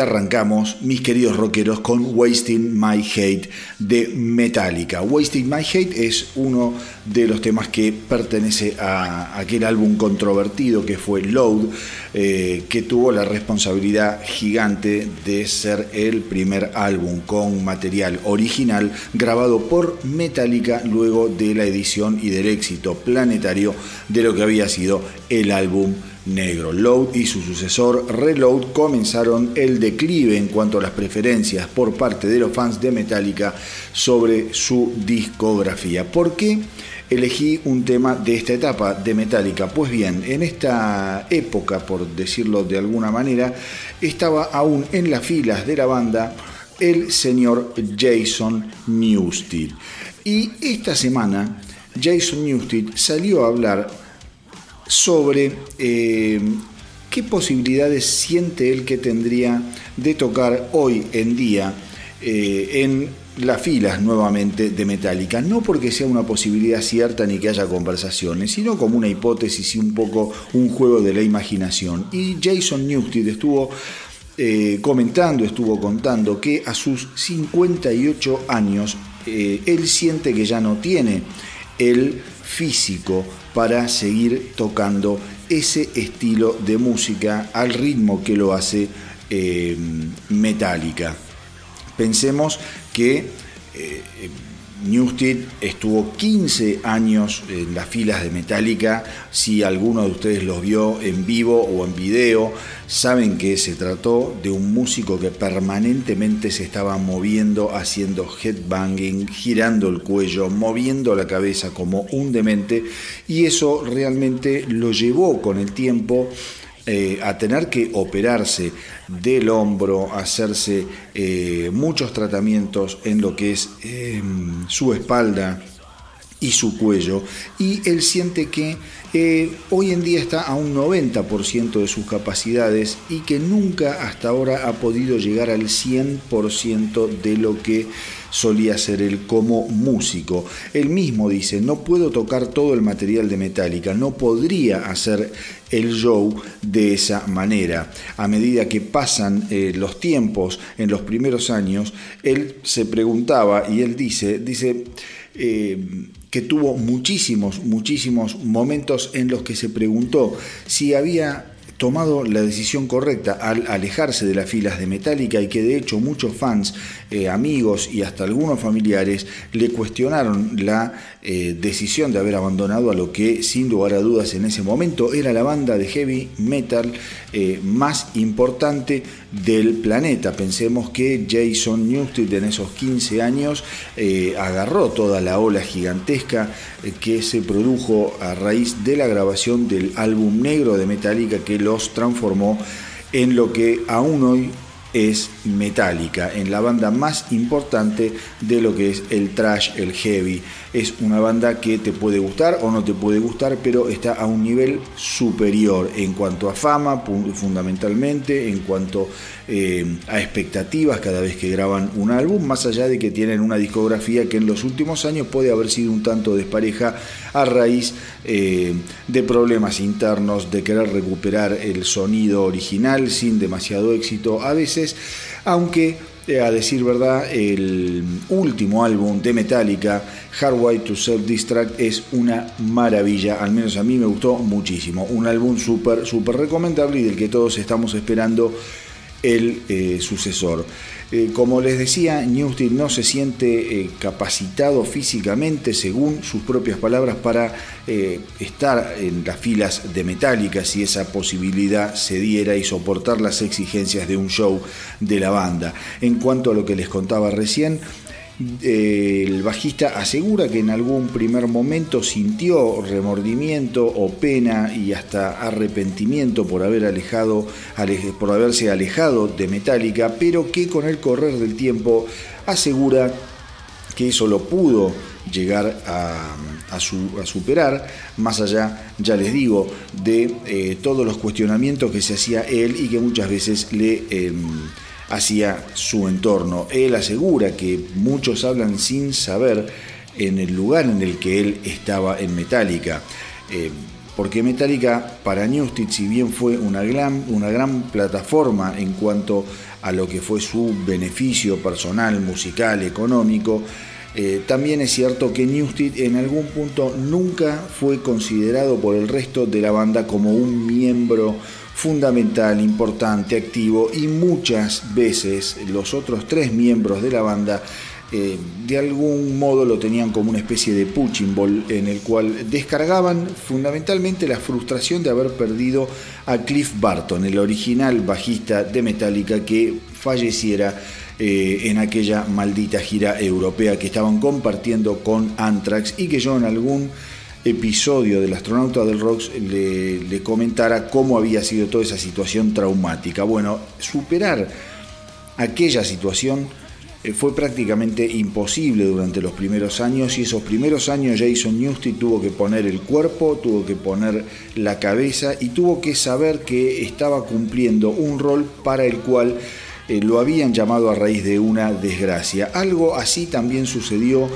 Arrancamos, mis queridos rockeros, con Wasting My Hate de Metallica. Wasting My Hate es uno de los temas que pertenece a aquel álbum controvertido que fue Load, eh, que tuvo la responsabilidad gigante de ser el primer álbum con material original grabado por Metallica luego de la edición y del éxito planetario de lo que había sido el álbum negro. Load y su sucesor Reload comenzaron el declive en cuanto a las preferencias por parte de los fans de Metallica sobre su discografía. ¿Por qué elegí un tema de esta etapa de Metallica? Pues bien, en esta época, por decirlo de alguna manera, estaba aún en las filas de la banda el señor Jason Newsted. Y esta semana Jason Newsted salió a hablar sobre eh, qué posibilidades siente él que tendría de tocar hoy en día eh, en las filas nuevamente de Metallica, no porque sea una posibilidad cierta ni que haya conversaciones, sino como una hipótesis y un poco un juego de la imaginación. Y Jason Newsted estuvo eh, comentando, estuvo contando que a sus 58 años él siente que ya no tiene el físico para seguir tocando ese estilo de música al ritmo que lo hace eh, Metallica. Pensemos que eh, Newsted estuvo 15 años en las filas de Metallica. Si alguno de ustedes los vio en vivo o en video, saben que se trató de un músico que permanentemente se estaba moviendo, haciendo headbanging, girando el cuello, moviendo la cabeza como un demente. Y eso realmente lo llevó con el tiempo eh, a tener que operarse del hombro, hacerse eh, muchos tratamientos en lo que es em, su espalda y su cuello. Y él siente que eh, hoy en día está a un 90% de sus capacidades y que nunca hasta ahora ha podido llegar al 100% de lo que solía ser él como músico. Él mismo dice, no puedo tocar todo el material de Metallica, no podría hacer el show de esa manera. A medida que pasan eh, los tiempos en los primeros años, él se preguntaba y él dice, dice, eh, que tuvo muchísimos, muchísimos momentos en los que se preguntó si había tomado la decisión correcta al alejarse de las filas de Metallica y que de hecho muchos fans, eh, amigos y hasta algunos familiares le cuestionaron la eh, decisión de haber abandonado a lo que sin lugar a dudas en ese momento era la banda de heavy metal eh, más importante del planeta. Pensemos que Jason Newsted en esos 15 años agarró toda la ola gigantesca que se produjo a raíz de la grabación del álbum negro de Metallica que lo transformó en lo que aún hoy es Metallica, en la banda más importante de lo que es el trash, el heavy. Es una banda que te puede gustar o no te puede gustar, pero está a un nivel superior en cuanto a fama, fundamentalmente, en cuanto eh, a expectativas cada vez que graban un álbum, más allá de que tienen una discografía que en los últimos años puede haber sido un tanto despareja a raíz eh, de problemas internos, de querer recuperar el sonido original sin demasiado éxito a veces, aunque a decir verdad, el último álbum de Metallica, Hard Way to Self Distract, es una maravilla. Al menos a mí me gustó muchísimo. Un álbum súper, súper recomendable y del que todos estamos esperando el eh, sucesor. Eh, como les decía, Newsted no se siente eh, capacitado físicamente, según sus propias palabras, para estar en las filas de Metallica si esa posibilidad se diera y soportar las exigencias de un show de la banda. En cuanto a lo que les contaba recién, el bajista asegura que en algún primer momento sintió remordimiento o pena y hasta arrepentimiento por haber alejado, por haberse alejado de Metallica, pero que con el correr del tiempo asegura que eso lo pudo llegar a, superar, más allá, ya les digo, de eh, todos los cuestionamientos que se hacía él y que muchas veces le... Em, hacia su entorno. Él asegura que muchos hablan sin saber en el lugar en el que él estaba en Metallica. Eh, porque Metallica para Newsted, si bien fue una gran, una gran plataforma en cuanto a lo que fue su beneficio personal, musical, económico, eh, también es cierto que Newsted en algún punto nunca fue considerado por el resto de la banda como un miembro fundamental, importante, activo y muchas veces los otros tres miembros de la banda eh, de algún modo lo tenían como una especie de punching en el cual descargaban fundamentalmente la frustración de haber perdido a Cliff Barton, el original bajista de Metallica que falleciera eh, en aquella maldita gira europea que estaban compartiendo con Anthrax y que yo en algún episodio del astronauta del Rocks le, comentara cómo había sido toda esa situación traumática. Bueno, superar aquella situación eh, fue prácticamente imposible durante los primeros años y esos primeros años Jason Newsted tuvo que poner el cuerpo, tuvo que poner la cabeza y tuvo que saber que estaba cumpliendo un rol para el cual eh, lo habían llamado a raíz de una desgracia. Algo así también sucedió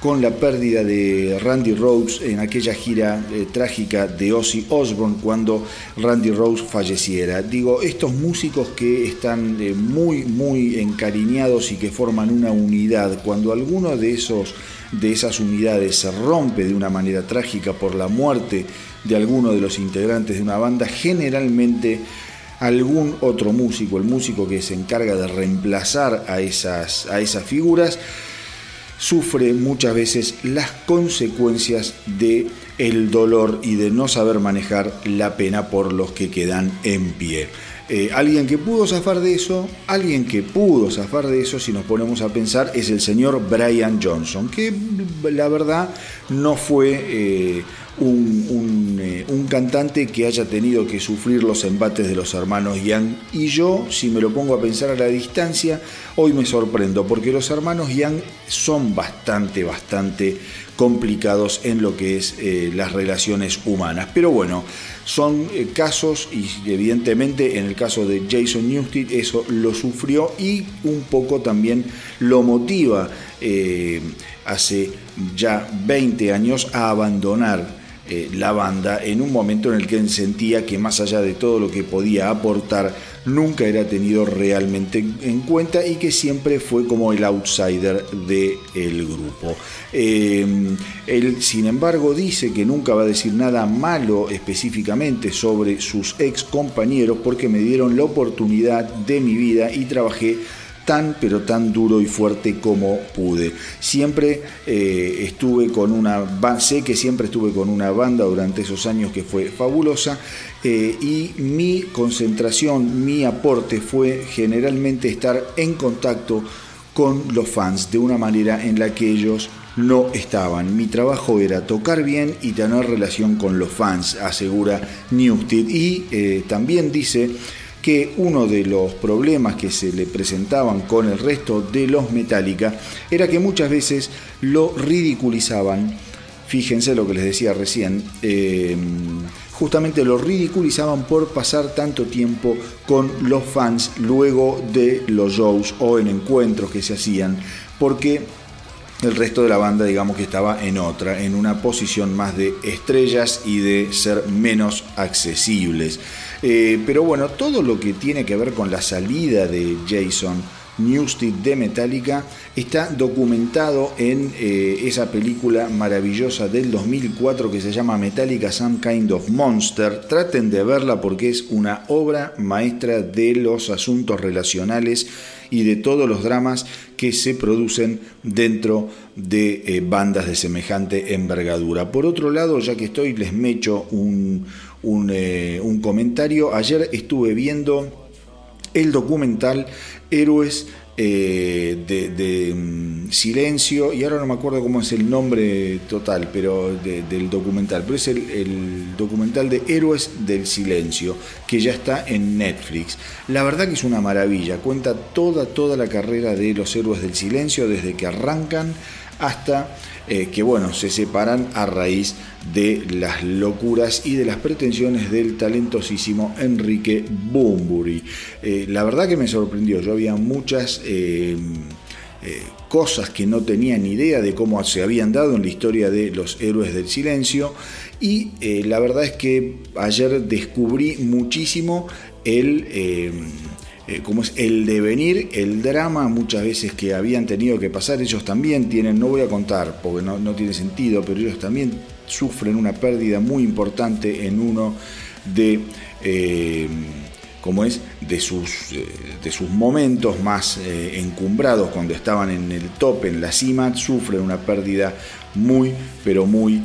con la pérdida de Randy Rhodes en aquella gira eh, trágica de Ozzy Osbourne cuando Randy Rhodes falleciera. Digo, estos músicos que están eh, muy, muy encariñados y que forman una unidad, cuando alguno de, esos, de esas unidades se rompe de una manera trágica por la muerte de alguno de los integrantes de una banda, generalmente algún otro músico, el músico que se encarga de reemplazar a esas, a esas figuras, sufre muchas veces las consecuencias de el dolor y de no saber manejar la pena por los que quedan en pie. Eh, alguien que pudo zafar de eso, alguien que pudo zafar de eso, si nos ponemos a pensar, es el señor Brian Johnson, que la verdad no fue eh, eh, un, cantante que haya tenido que sufrir los embates de los hermanos Young. Y yo, si me lo pongo a pensar a la distancia, hoy me sorprendo, porque los hermanos Young son bastante, bastante complicados en lo que es eh, las relaciones humanas. Pero bueno, son eh, casos y evidentemente en el caso de Jason Newsted eso lo sufrió y un poco también lo motiva hace ya 20 años a abandonar eh, la banda en un momento en el que él sentía que más allá de todo lo que podía aportar, nunca era tenido realmente en cuenta y que siempre fue como el outsider del grupo. Eh, él, sin embargo, dice que nunca va a decir nada malo específicamente sobre sus ex compañeros porque me dieron la oportunidad de mi vida y trabajé tan pero tan duro y fuerte como pude. Siempre eh, estuve con una sé que siempre estuve con una banda durante esos años que fue fabulosa eh, y mi concentración, mi aporte fue generalmente estar en contacto con los fans de una manera en la que ellos no estaban. Mi trabajo era tocar bien y tener relación con los fans, asegura Newsted. Y eh, también dice que uno de los problemas que se le presentaban con el resto de los Metallica era que muchas veces lo ridiculizaban. Fíjense lo que les decía recién. Eh, justamente lo ridiculizaban por pasar tanto tiempo con los fans luego de los shows o en encuentros que se hacían, porque el resto de la banda digamos que estaba en otra, en una posición más de estrellas y de ser menos accesibles. Eh, pero bueno, todo lo que tiene que ver con la salida de Jason Newsted de Metallica está documentado en eh, esa película maravillosa del 2004 que se llama Metallica Some Kind of Monster. Traten de verla porque es una obra maestra de los asuntos relacionales y de todos los dramas que se producen dentro de eh, bandas de semejante envergadura. Por otro lado, ya que estoy, les mecho un, eh, un, comentario. Ayer estuve viendo el documental Héroes eh, de, mm, Silencio, y ahora no me acuerdo cómo es el nombre total pero del documental, pero es el, documental de Héroes del Silencio, que ya está en Netflix. La verdad que es una maravilla, cuenta toda, toda la carrera de los Héroes del Silencio, desde que arrancan hasta eh, que bueno, se separan a raíz de las locuras y de las pretensiones del talentosísimo Enrique Bumburi. Eh, la verdad que me sorprendió, yo había muchas... Eh, cosas que no tenía ni idea de cómo se habían dado en la historia de los héroes del silencio y la verdad es que ayer descubrí muchísimo el como es el devenir, el drama muchas veces que habían tenido que pasar, ellos también tienen, no voy a contar porque no, tiene sentido, pero ellos también sufren una pérdida muy importante en uno de... Eh, como es de sus, eh, de sus momentos más encumbrados cuando estaban en el top, en la cima, sufren una pérdida muy, pero muy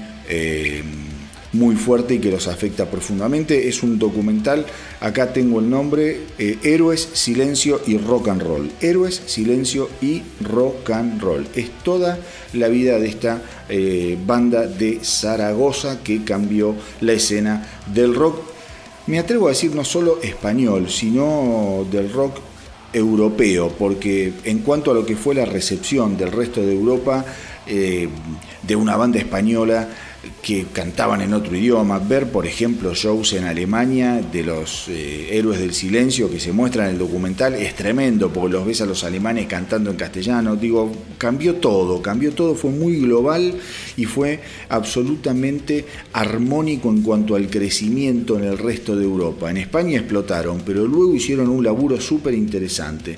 muy fuerte y que los afecta profundamente. Es un documental, acá tengo el nombre, eh, Héroes, Silencio y Rock and Roll. Héroes, Silencio y Rock and Roll. Es toda la vida de esta eh, banda de Zaragoza que cambió la escena del rock. Me atrevo a decir no solo español, sino del rock europeo, porque en cuanto a lo que fue la recepción del resto de Europa, eh, de una banda española, que cantaban en otro idioma, ver por ejemplo shows en Alemania de los eh, héroes del silencio que se muestran en el documental es tremendo porque los ves a los alemanes cantando en castellano, digo, cambió todo, cambió todo, fue muy global y fue absolutamente armónico en cuanto al crecimiento en el resto de Europa. En España explotaron, pero luego hicieron un laburo súper interesante,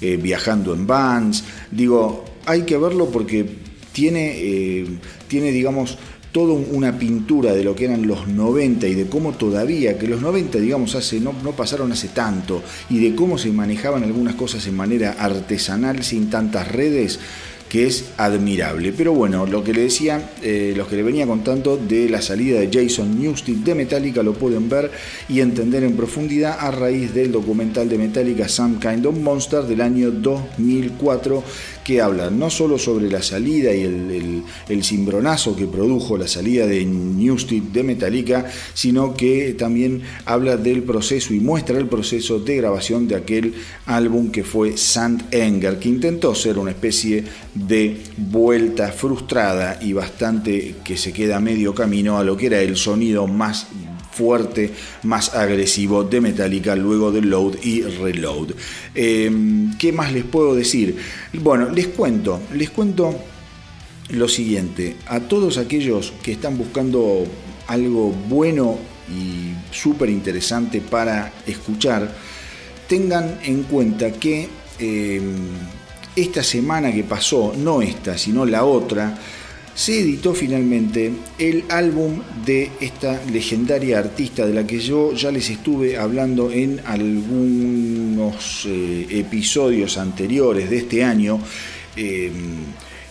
eh, viajando en vans, digo, hay que verlo porque tiene, eh, tiene digamos, toda una pintura de lo que eran los 90 y de cómo todavía, que los 90 digamos hace, no, no pasaron hace tanto, y de cómo se manejaban algunas cosas en manera artesanal sin tantas redes, que es admirable. Pero bueno, lo que le decía, eh, los que le venía contando de la salida de Jason Newsted de Metallica lo pueden ver y entender en profundidad a raíz del documental de Metallica Some Kind of Monster del año 2004 que habla no solo sobre la salida y el, cimbronazo que produjo la salida de Newsted de Metallica, sino que también habla del proceso y muestra el proceso de grabación de aquel álbum que fue Sant Enger, que intentó ser una especie de vuelta frustrada y bastante que se queda medio camino a lo que era el sonido más fuerte, más agresivo de Metallica luego de Load y Reload. Em, ¿Qué más les puedo decir? Bueno, les cuento, les cuento lo siguiente, a todos aquellos que están buscando algo bueno y súper interesante para escuchar, tengan en cuenta que em, esta semana que pasó, no esta, sino la otra, se editó finalmente el álbum de esta legendaria artista de la que yo ya les estuve hablando en algunos eh, episodios anteriores de este año. Eh,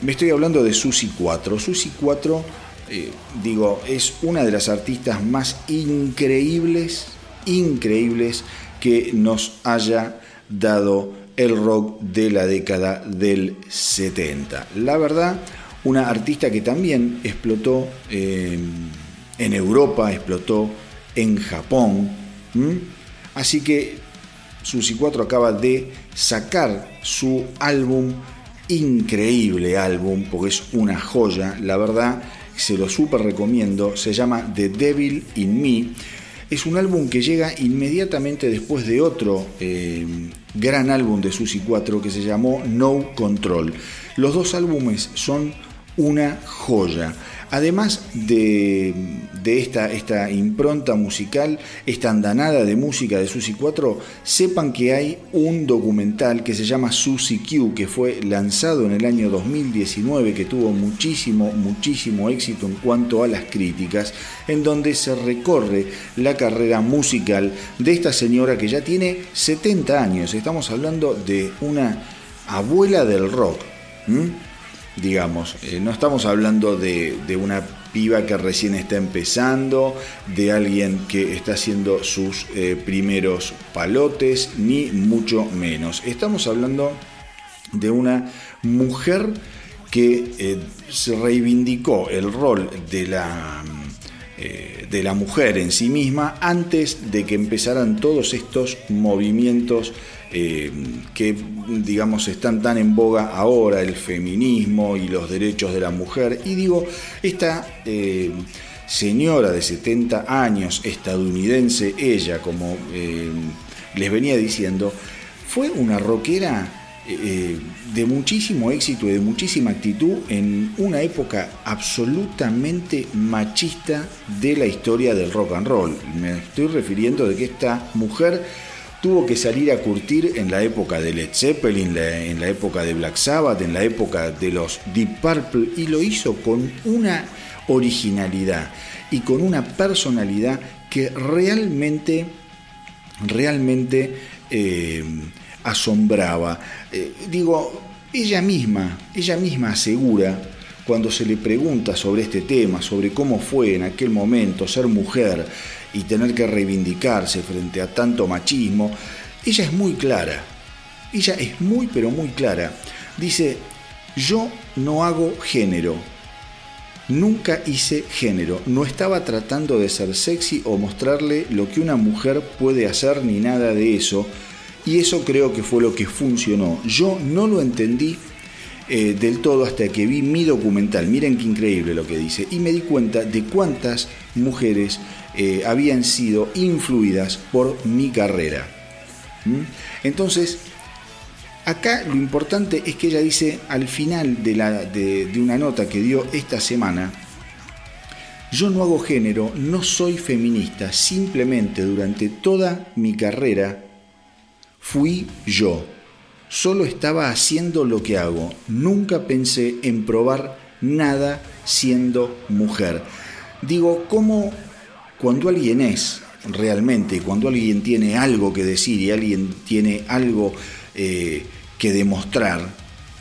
me estoy hablando de Susi 4. Susi 4, eh, digo, es una de las artistas más increíbles, increíbles que nos haya dado el rock de la década del 70. La verdad, una artista que también explotó eh, en Europa, explotó en Japón. Así que Susi 4 acaba de sacar su álbum, increíble álbum, porque es una joya, la verdad, se lo súper recomiendo, se llama The Devil in Me. Es un álbum que llega inmediatamente después de otro eh, gran álbum de Susi 4 que se llamó No Control. Los dos álbumes son una joya. Además de, esta, impronta musical, esta andanada de música de Susi 4, sepan que hay un documental que se llama Susi Q, que fue lanzado en el año 2019, que tuvo muchísimo, muchísimo éxito en cuanto a las críticas, en donde se recorre la carrera musical de esta señora que ya tiene 70 años. Estamos hablando de una abuela del rock digamos. Eh, no estamos hablando de, una piba que recién está empezando, de alguien que está haciendo sus eh, primeros palotes, ni mucho menos. Estamos hablando de una mujer que eh, se reivindicó el rol de la, de la mujer en sí misma antes de que empezaran todos estos movimientos eh, que digamos están tan en boga ahora, el feminismo y los derechos de la mujer. Y digo, esta eh, señora de 70 años, estadounidense, ella, como eh, les venía diciendo, fue una rockera de muchísimo éxito y de muchísima actitud en una época absolutamente machista de la historia del rock and roll. Me estoy refiriendo de que esta mujer tuvo que salir a curtir en la época de Led Zeppelin, en la época de Black Sabbath, en la época de los Deep Purple, y lo hizo con una originalidad y con una personalidad que realmente, realmente eh, asombraba. Eh, digo, ella misma, ella misma asegura cuando se le pregunta sobre este tema, sobre cómo fue en aquel momento ser mujer, y tener que reivindicarse frente a tanto machismo, ella es muy clara. Ella es muy pero muy clara. Dice, yo no hago género. Nunca hice género. No estaba tratando de ser sexy o mostrarle lo que una mujer puede hacer ni nada de eso. Y eso creo que fue lo que funcionó. Yo no lo entendí eh, del todo hasta que vi mi documental. Miren qué increíble lo que dice. Y me di cuenta de cuántas mujeres eh, habían sido influidas por mi carrera. ¿Mm? Entonces, acá lo importante es que ella dice al final de, la, de una nota que dio esta semana, yo no hago género, no soy feminista, simplemente durante toda mi carrera fui yo. Solo estaba haciendo lo que hago. Nunca pensé en probar nada siendo mujer. Digo, ¿cómo cuando alguien es realmente, cuando alguien tiene algo que decir y alguien tiene algo eh, que demostrar,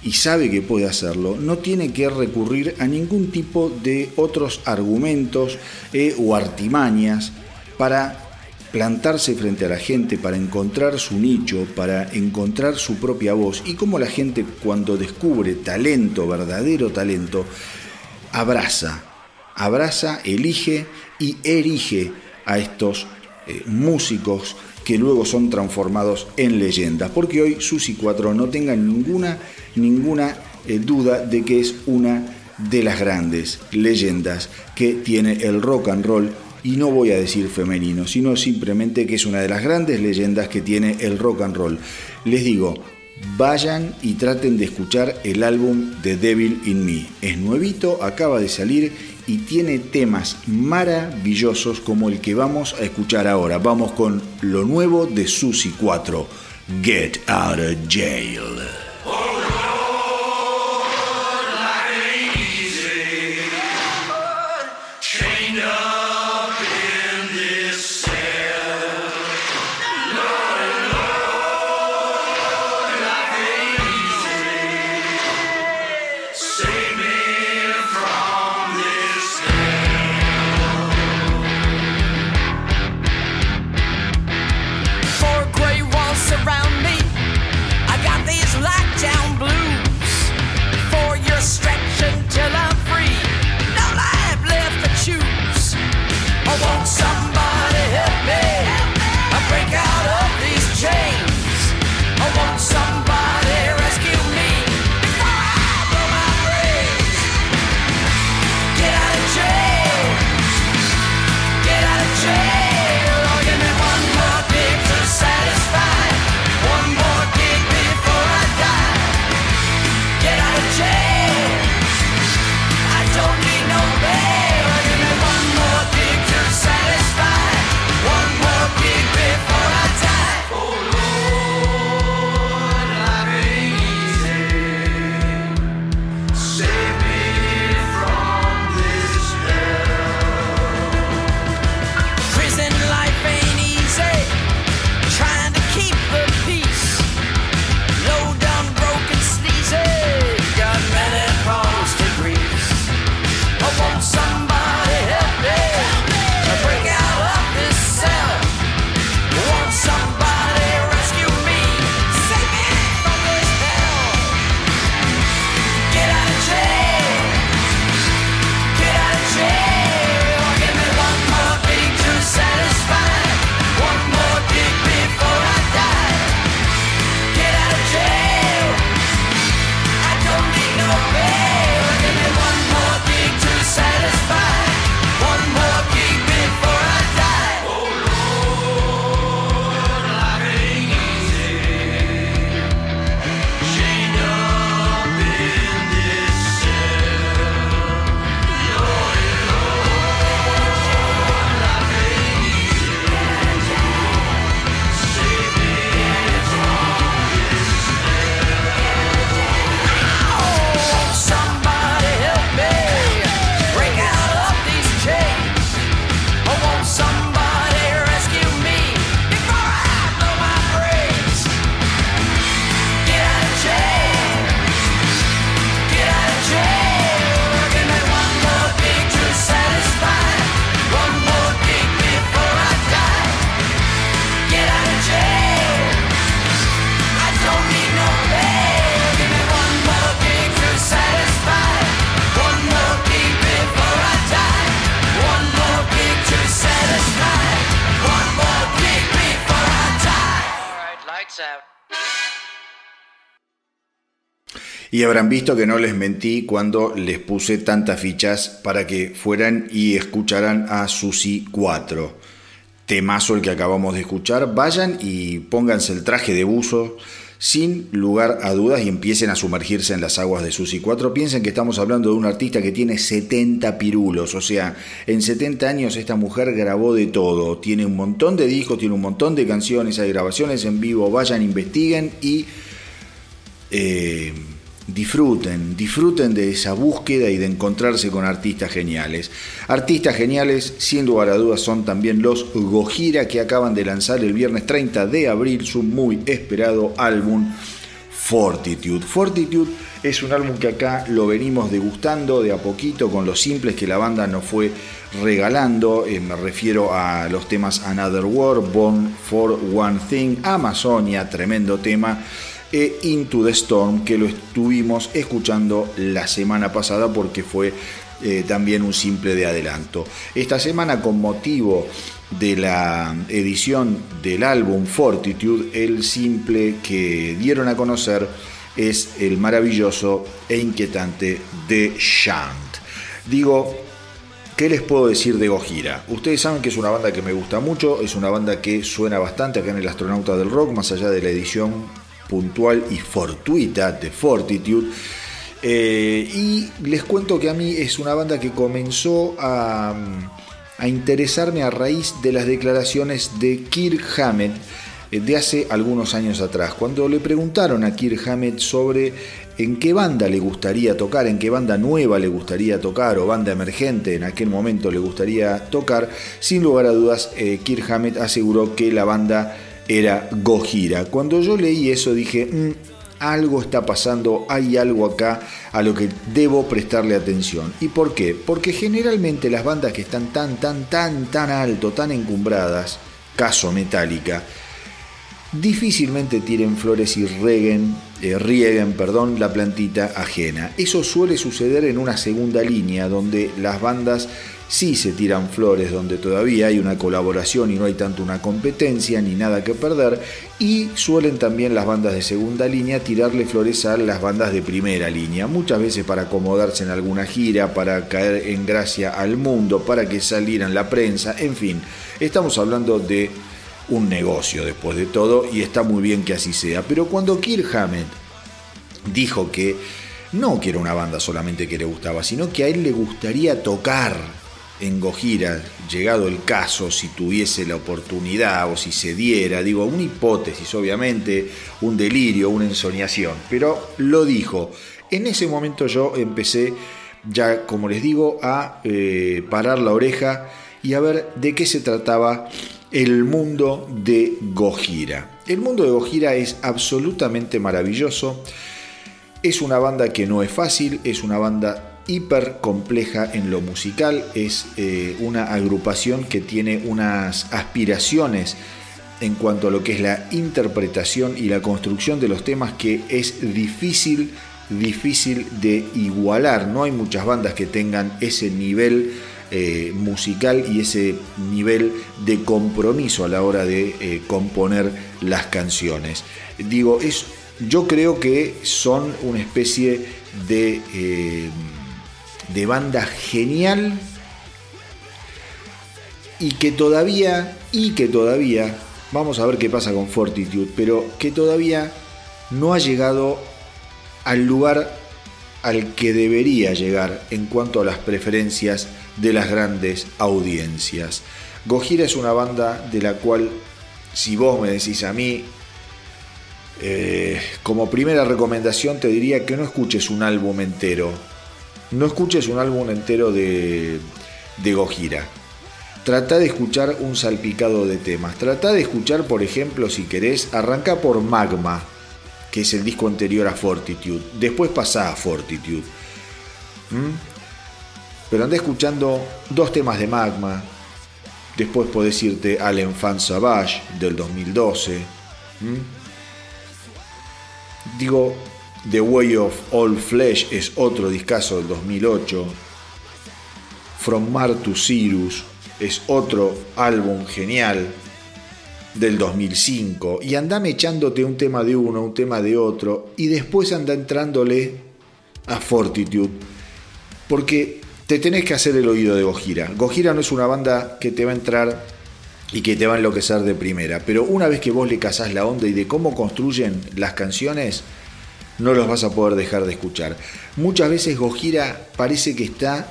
y sabe que puede hacerlo, no tiene que recurrir a ningún tipo de otros argumentos eh, o artimañas para plantarse frente a la gente, para encontrar su nicho, para encontrar su propia voz y como la gente cuando descubre talento, verdadero talento, abraza, abraza, elige y erige a estos eh, músicos que luego son transformados en leyendas. Porque hoy Susi 4 no tenga ninguna, ninguna eh, duda de que es una de las grandes leyendas que tiene el rock and roll. Y no voy a decir femenino, sino simplemente que es una de las grandes leyendas que tiene el rock and roll. Les digo, vayan y traten de escuchar el álbum The Devil in Me. Es nuevito, acaba de salir y tiene temas maravillosos como el que vamos a escuchar ahora. Vamos con lo nuevo de Susi 4, Get Out of Jail. Habrán visto que no les mentí cuando les puse tantas fichas para que fueran y escucharan a Susi 4. Temazo el que acabamos de escuchar. Vayan y pónganse el traje de buzo sin lugar a dudas y empiecen a sumergirse en las aguas de Susi 4. Piensen que estamos hablando de un artista que tiene 70 pirulos, o sea, en 70 años esta mujer grabó de todo, tiene un montón de discos, tiene un montón de canciones, hay grabaciones en vivo, vayan, investiguen y... Eh, disfruten, disfruten de esa búsqueda y de encontrarse con artistas geniales. Artistas geniales, sin lugar a dudas, son también los Gojira que acaban de lanzar el viernes 30 de abril su muy esperado álbum Fortitude. Fortitude es un álbum que acá lo venimos degustando de a poquito con los simples que la banda nos fue regalando. Eh, me refiero a los temas Another World, Born for One Thing, Amazonia, tremendo tema e Into the Storm, que lo estuvimos escuchando la semana pasada porque fue eh, también un simple de adelanto. Esta semana, con motivo de la edición del álbum Fortitude, el simple que dieron a conocer es el maravilloso e inquietante The Shant. Digo, ¿Qué les puedo decir de Gojira? Ustedes saben que es una banda que me gusta mucho, es una banda que suena bastante acá en el Astronauta del Rock, más allá de la edición puntual y fortuita de Fortitude. Eh, y les cuento que a mí es una banda que comenzó a, interesarme a raíz de las declaraciones de Kirk Hammett eh, de hace algunos años atrás, cuando le preguntaron a Kirk Hammett sobre en qué banda le gustaría tocar, en qué banda nueva le gustaría tocar o banda emergente en aquel momento le gustaría tocar, sin lugar a dudas, eh, Kirk Hammett aseguró que la banda era Gojira. Cuando yo leí eso dije, mm, algo está pasando, hay algo acá a lo que debo prestarle atención. ¿Y por qué? Porque generalmente las bandas que están tan, tan, tan, tan alto, tan encumbradas, caso Metallica, difícilmente tiren flores y reguen, eh, rieguen perdón, la plantita ajena. Eso suele suceder en una segunda línea, donde las bandas sí se tiran flores, donde todavía hay una colaboración y no hay tanto una competencia ni nada que perder, y suelen también las bandas de segunda línea tirarle flores a las bandas de primera línea, muchas veces para acomodarse en alguna gira, para caer en gracia al mundo, para que salieran la prensa, en fin, estamos hablando de un negocio después de todo y está muy bien que así sea. Pero cuando Kirk Hammett dijo que no que era una banda solamente que le gustaba, sino que a él le gustaría tocar en Gojira, llegado el caso, si tuviese la oportunidad o si se diera, digo, una hipótesis, obviamente, un delirio, una ensoñación, pero lo dijo. En ese momento yo empecé, ya como les digo, a eh, parar la oreja y a ver de qué se trataba el mundo de Gojira. El mundo de Gojira es absolutamente maravilloso. Es una banda que no es fácil, es una banda hiper compleja en lo musical, es eh, una agrupación que tiene unas aspiraciones en cuanto a lo que es la interpretación y la construcción de los temas que es difícil, difícil de igualar. No hay muchas bandas que tengan ese nivel eh, musical y ese nivel de compromiso a la hora de eh, componer las canciones. Digo, es, yo creo que son una especie de, de banda genial y que todavía, y que todavía, vamos a ver qué pasa con Fortitude, pero que todavía no ha llegado al lugar al que debería llegar en cuanto a las preferencias de las grandes audiencias. Gojira es una banda de la cual, si vos me decís a mí, eh, como primera recomendación te diría que no escuches un álbum entero. No escuches un álbum entero de, de Gojira. Trata de escuchar un salpicado de temas. Trata de escuchar, por ejemplo, si querés, arranca por Magma, que es el disco anterior a Fortitude. Después pasa a Fortitude. ¿Mm? Pero andé escuchando dos temas de Magma. Después podés irte al Enfant Savage del 2012. Digo, The Way of All Flesh es otro discazo del 2008. From Mars to Sirius es otro álbum genial del 2005. Y andame echándote un tema de uno, un tema de otro. Y después anda entrándole a Fortitude, porque te tenés que hacer el oído de Gojira. Gojira no es una banda que te va a entrar y que te va a enloquecer de primera, pero una vez que vos le casás la onda y de cómo construyen las canciones, no los vas a poder dejar de escuchar. Muchas veces Gojira parece que está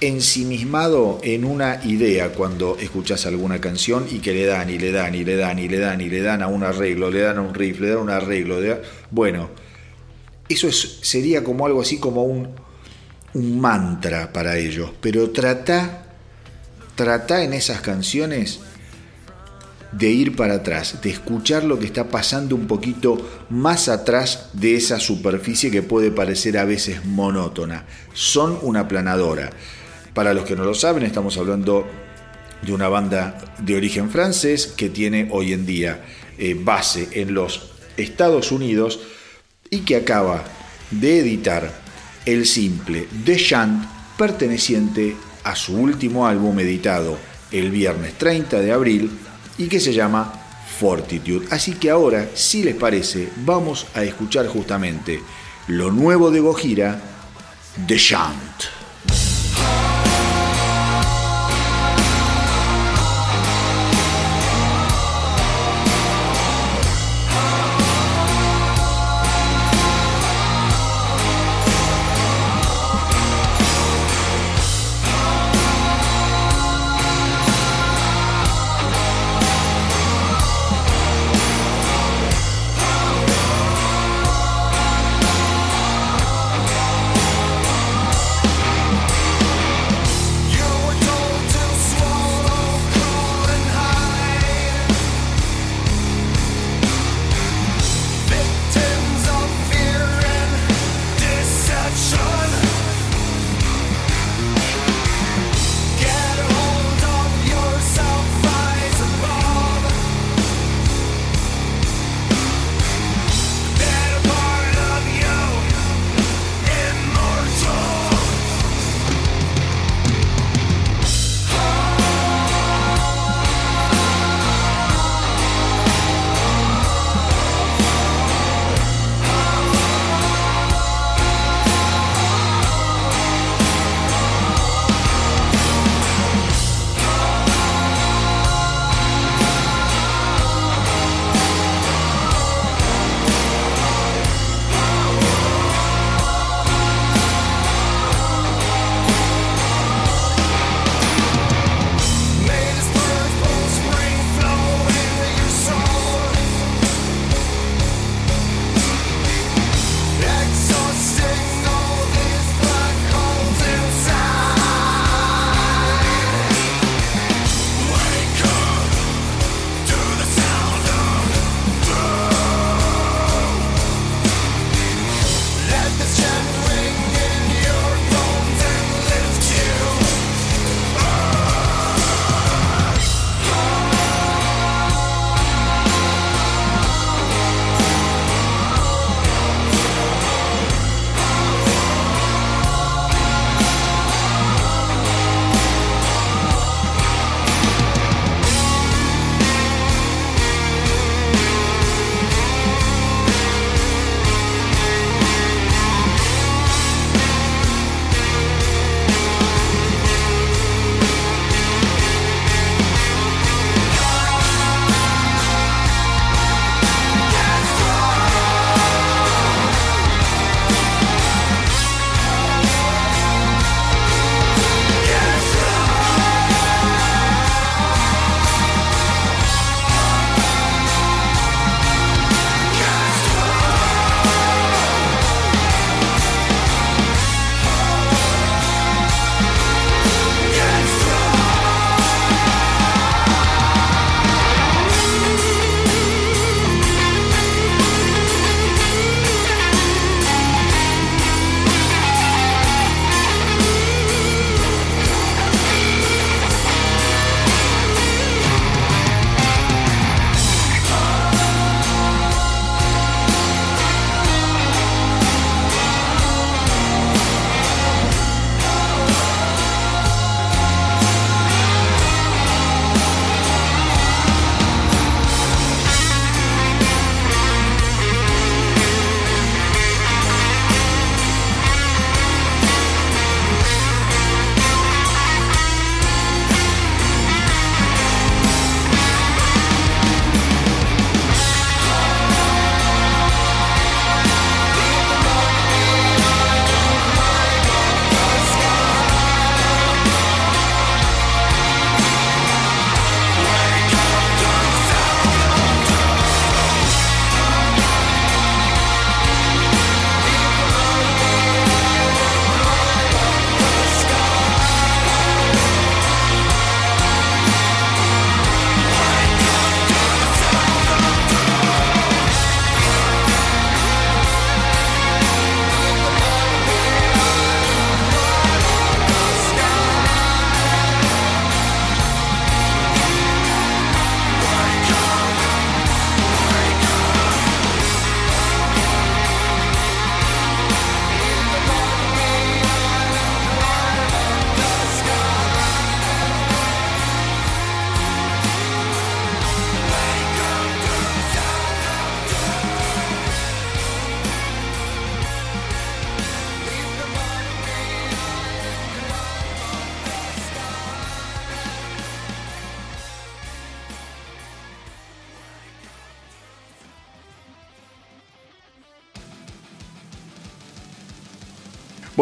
ensimismado en una idea cuando escuchas alguna canción y que le dan y le dan y le dan y le dan y le dan a un arreglo, le dan a un riff, le dan un arreglo. Bueno, eso sería como algo así como un, un mantra para ellos, pero trata, trata en esas canciones de ir para atrás, de escuchar lo que está pasando un poquito más atrás de esa superficie que puede parecer a veces monótona. Son una planadora. Para los que no lo saben, estamos hablando de una banda de origen francés que tiene hoy en día eh, base en los Estados Unidos y que acaba de editar el simple The Chant perteneciente a su último álbum editado el viernes 30 de abril y que se llama Fortitude. Así que ahora, si les parece, vamos a escuchar justamente lo nuevo de Gojira, The Chant.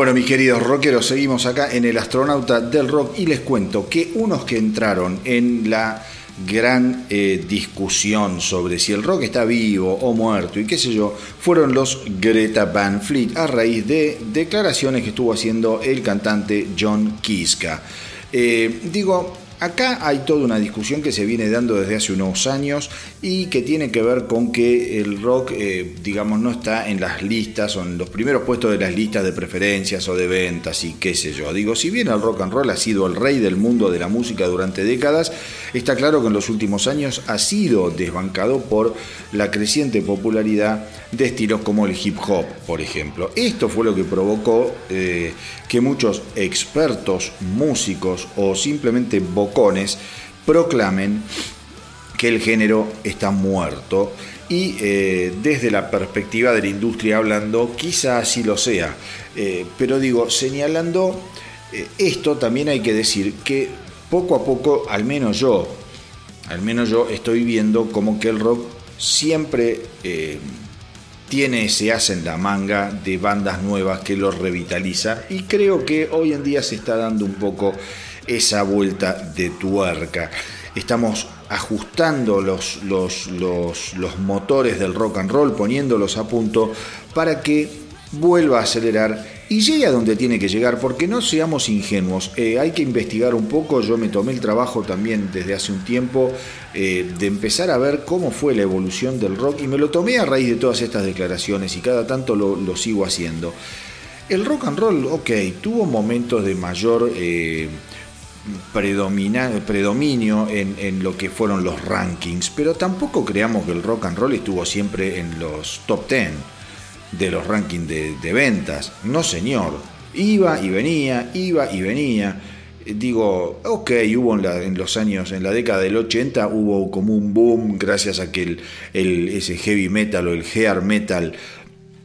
Bueno, mis queridos rockeros, seguimos acá en el astronauta del rock y les cuento que unos que entraron en la gran eh, discusión sobre si el rock está vivo o muerto y qué sé yo, fueron los Greta Van Fleet a raíz de declaraciones que estuvo haciendo el cantante John Kiska. Eh, digo, Acá hay toda una discusión que se viene dando desde hace unos años y que tiene que ver con que el rock, eh, digamos, no está en las listas o en los primeros puestos de las listas de preferencias o de ventas y qué sé yo. Digo, si bien el rock and roll ha sido el rey del mundo de la música durante décadas, está claro que en los últimos años ha sido desbancado por la creciente popularidad de estilos como el hip hop, por ejemplo. Esto fue lo que provocó eh, que muchos expertos, músicos o simplemente proclamen que el género está muerto y eh, desde la perspectiva de la industria hablando, quizá así lo sea. Eh, pero digo, señalando esto también hay que decir que poco a poco, al menos yo, al menos yo estoy viendo como que el rock siempre tiene ese as en la manga de bandas nuevas que lo revitaliza y creo que hoy en día se está dando un poco esa vuelta de tuerca. Estamos ajustando los, los, los, motores del rock and roll, poniéndolos a punto para que vuelva a acelerar y llegue a donde tiene que llegar, porque no seamos ingenuos, eh, hay que investigar un poco, yo me tomé el trabajo también desde hace un tiempo eh, de empezar a ver cómo fue la evolución del rock y me lo tomé a raíz de todas estas declaraciones y cada tanto lo, sigo haciendo. El rock and roll, ok, tuvo momentos de mayor... Eh, predominio en, en, lo que fueron los rankings, pero tampoco creamos que el rock and roll estuvo siempre en los top 10 de los rankings de, ventas. No, señor. Iba y venía, iba y venía. Eh, digo, ok, hubo en, los años, en la década del 80, hubo como un boom gracias a que el, ese heavy metal o el hair metal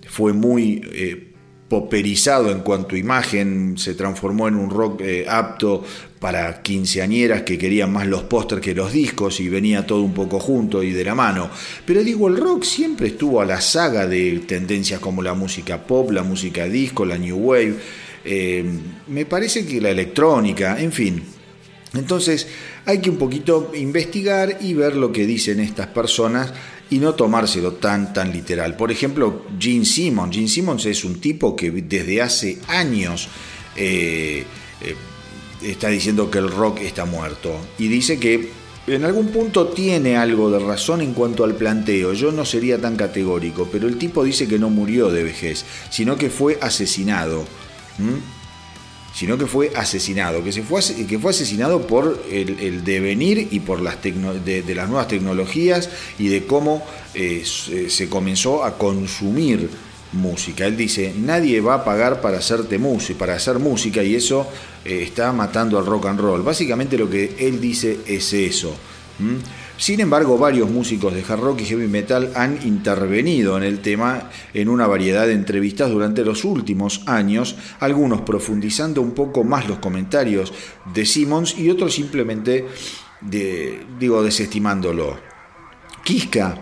fue muy eh, poperizado en cuanto a imagen, se transformó en un rock eh, apto para quinceañeras que querían más los pósters que los discos y venía todo un poco junto y de la mano. Pero digo, el rock siempre estuvo a la saga de tendencias como la música pop, la música disco, la new wave, eh, me parece que la electrónica, en fin. Entonces hay que un poquito investigar y ver lo que dicen estas personas y no tomárselo tan, tan literal. Por ejemplo, Gene Simmons. Gene Simmons es un tipo que desde hace años eh, eh, está diciendo que el rock está muerto. Y dice que en algún punto tiene algo de razón en cuanto al planteo. Yo no sería tan categórico, pero el tipo dice que no murió de vejez, sino que fue asesinado sino que fue asesinado, que, se fue, que fue asesinado por el, devenir y por las de, las nuevas tecnologías y de cómo eh, se comenzó a consumir música. Él dice, nadie va a pagar para hacerte música, para hacer música y eso eh, está matando al rock and roll. Básicamente lo que él dice es eso. Sin embargo, varios músicos de hard rock y heavy metal han intervenido en el tema en una variedad de entrevistas durante los últimos años, algunos profundizando un poco más los comentarios de Simmons y otros simplemente digo desestimándolo. Kiska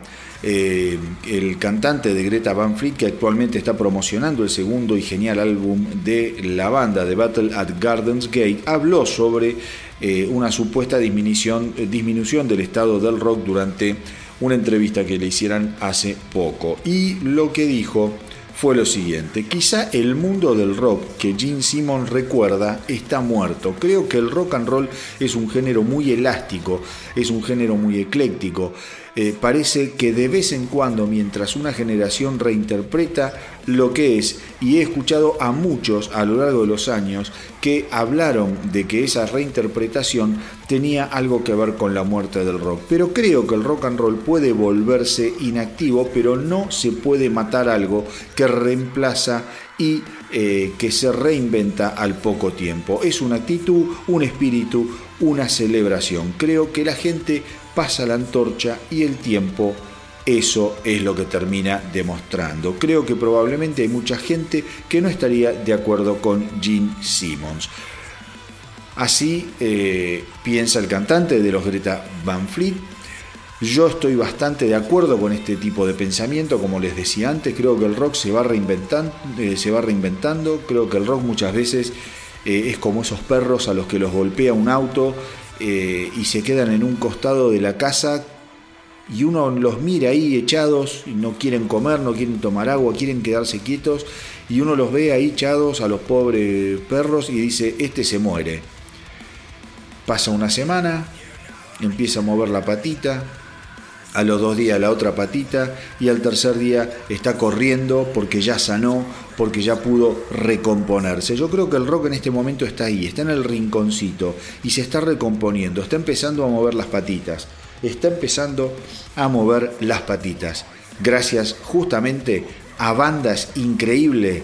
eh, el cantante de Greta Van Fleet, que actualmente está promocionando el segundo y genial álbum de la banda, The Battle at Gardens Gate, habló sobre eh, una supuesta disminución, eh, disminución del estado del rock durante una entrevista que le hicieran hace poco. Y lo que dijo fue lo siguiente, quizá el mundo del rock que Gene Simmons recuerda está muerto. Creo que el rock and roll es un género muy elástico, es un género muy ecléctico. Eh, parece que de vez en cuando, mientras una generación reinterpreta lo que es, y he escuchado a muchos a lo largo de los años que hablaron de que esa reinterpretación tenía algo que ver con la muerte del rock. Pero creo que el rock and roll puede volverse inactivo, pero no se puede matar algo que reemplaza y eh, que se reinventa al poco tiempo. Es una actitud, un espíritu, una celebración. Creo que la gente pasa la antorcha y el tiempo eso es lo que termina demostrando. Creo que probablemente hay mucha gente que no estaría de acuerdo con Gene Simmons. Así eh, piensa el cantante de los Greta Van Fleet. Yo estoy bastante de acuerdo con este tipo de pensamiento, como les decía antes, creo que el rock se va reinventando, eh, se va reinventando creo que el rock muchas veces eh, es como esos perros a los que los golpea un auto eh, y se quedan en un costado de la casa y uno los mira ahí echados, y no quieren comer, no quieren tomar agua, quieren quedarse quietos y uno los ve ahí echados a los pobres perros y dice, este se muere. Pasa una semana, empieza a mover la patita, a los dos días la otra patita y al tercer día está corriendo porque ya sanó, porque ya pudo recomponerse. Yo creo que el rock en este momento está ahí, está en el rinconcito y se está recomponiendo, está empezando a mover las patitas, está empezando a mover las patitas. Gracias justamente a bandas increíbles,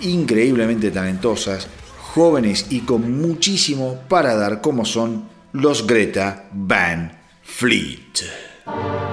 increíblemente talentosas, jóvenes y con muchísimo para dar como son los Greta Van Fleet.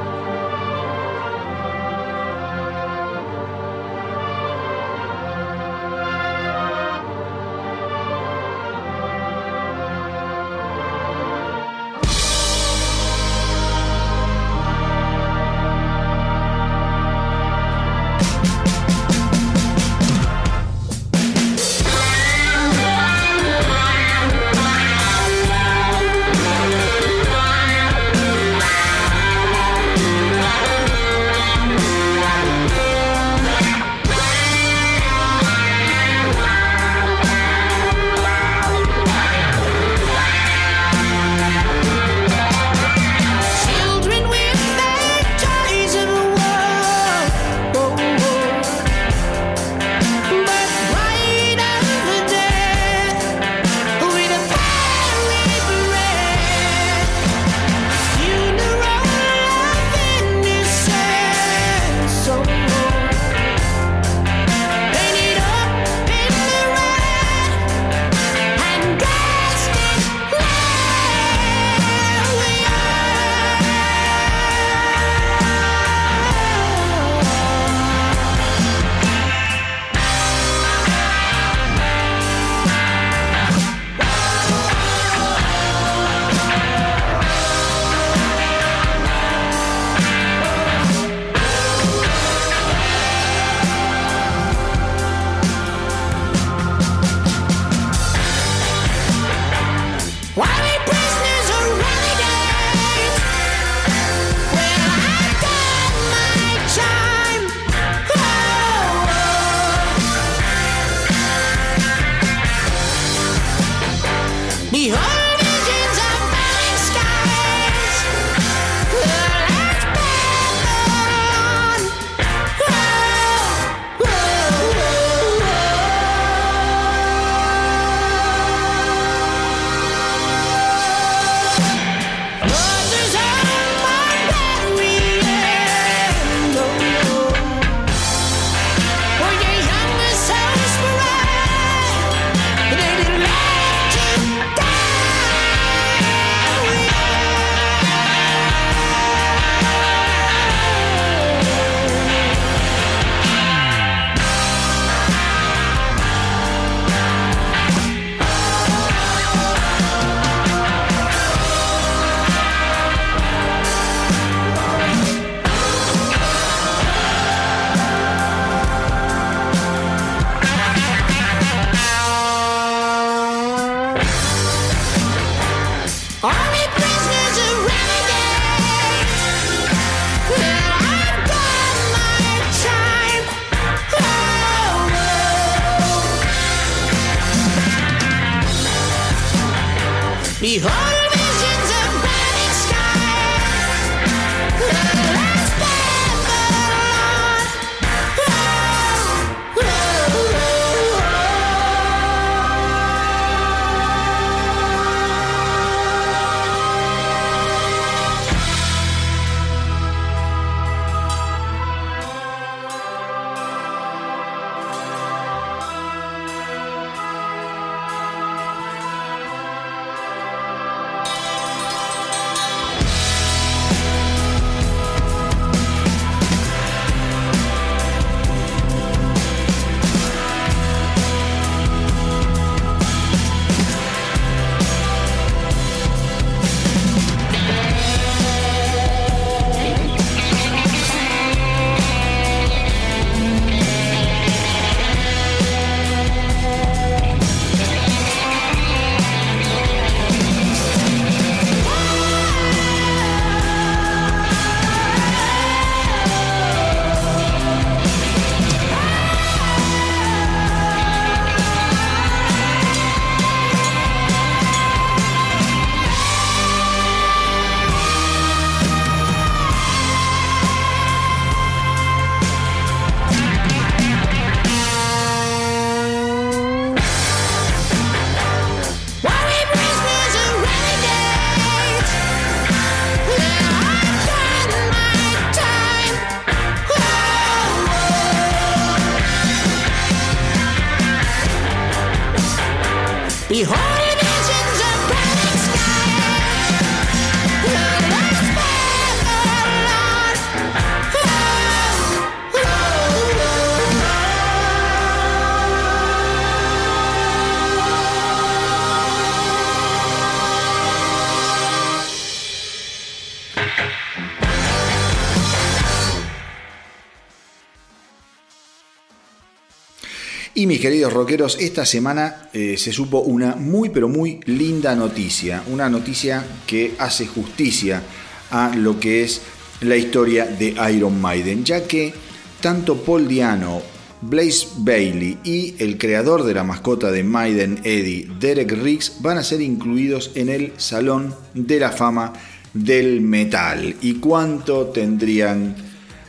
Queridos rockeros, esta semana eh, se supo una muy pero muy linda noticia, una noticia que hace justicia a lo que es la historia de Iron Maiden, ya que tanto Paul Diano, Blaze Bailey y el creador de la mascota de Maiden, Eddie, Derek Riggs, van a ser incluidos en el Salón de la Fama del Metal. ¿Y cuánto tendrían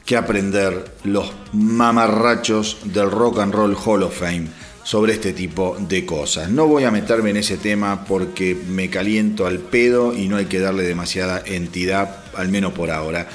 que aprender los mamarrachos del Rock and Roll Hall of Fame sobre este tipo de cosas. No voy a meterme en ese tema porque me caliento al pedo y no hay que darle demasiada entidad, al menos por ahora.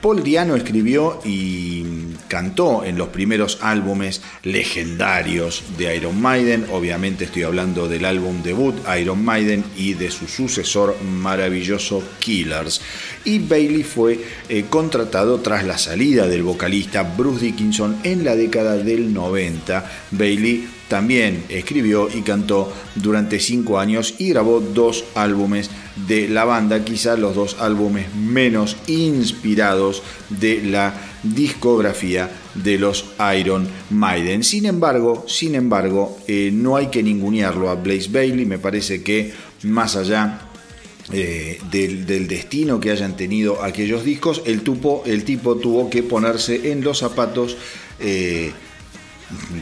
Paul Diano escribió y cantó en los primeros álbumes legendarios de Iron Maiden. Obviamente estoy hablando del álbum debut Iron Maiden y de su sucesor maravilloso Killers. Y Bailey fue eh, contratado tras la salida del vocalista Bruce Dickinson en la década del 90. Bailey también escribió y cantó durante cinco años y grabó dos álbumes de la banda, quizás los dos álbumes menos inspirados de la discografía de los Iron Maiden. Sin embargo, sin embargo, eh, no hay que ningunearlo a Blaze Bailey, me parece que más allá eh, del, destino que hayan tenido aquellos discos, el, el tipo tuvo que ponerse en los zapatos eh,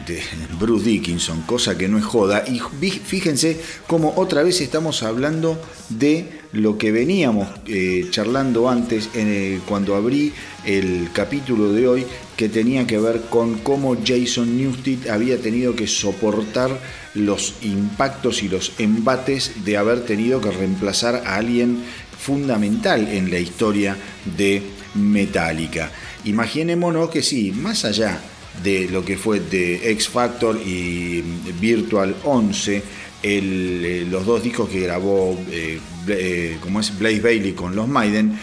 de Bruce Dickinson, cosa que no es joda. Y fíjense cómo otra vez estamos hablando de lo que veníamos eh, charlando antes cuando abrí el capítulo de hoy, que tenía que ver con cómo Jason Newsted había tenido que soportar los impactos y los embates de haber tenido que reemplazar a alguien fundamental en la historia de Metallica. Imaginémonos que sí, más allá de lo que fue de X Factor y Virtual 11, eh, los dos discos que grabó eh, eh, como es Blaze Bailey con los Maiden,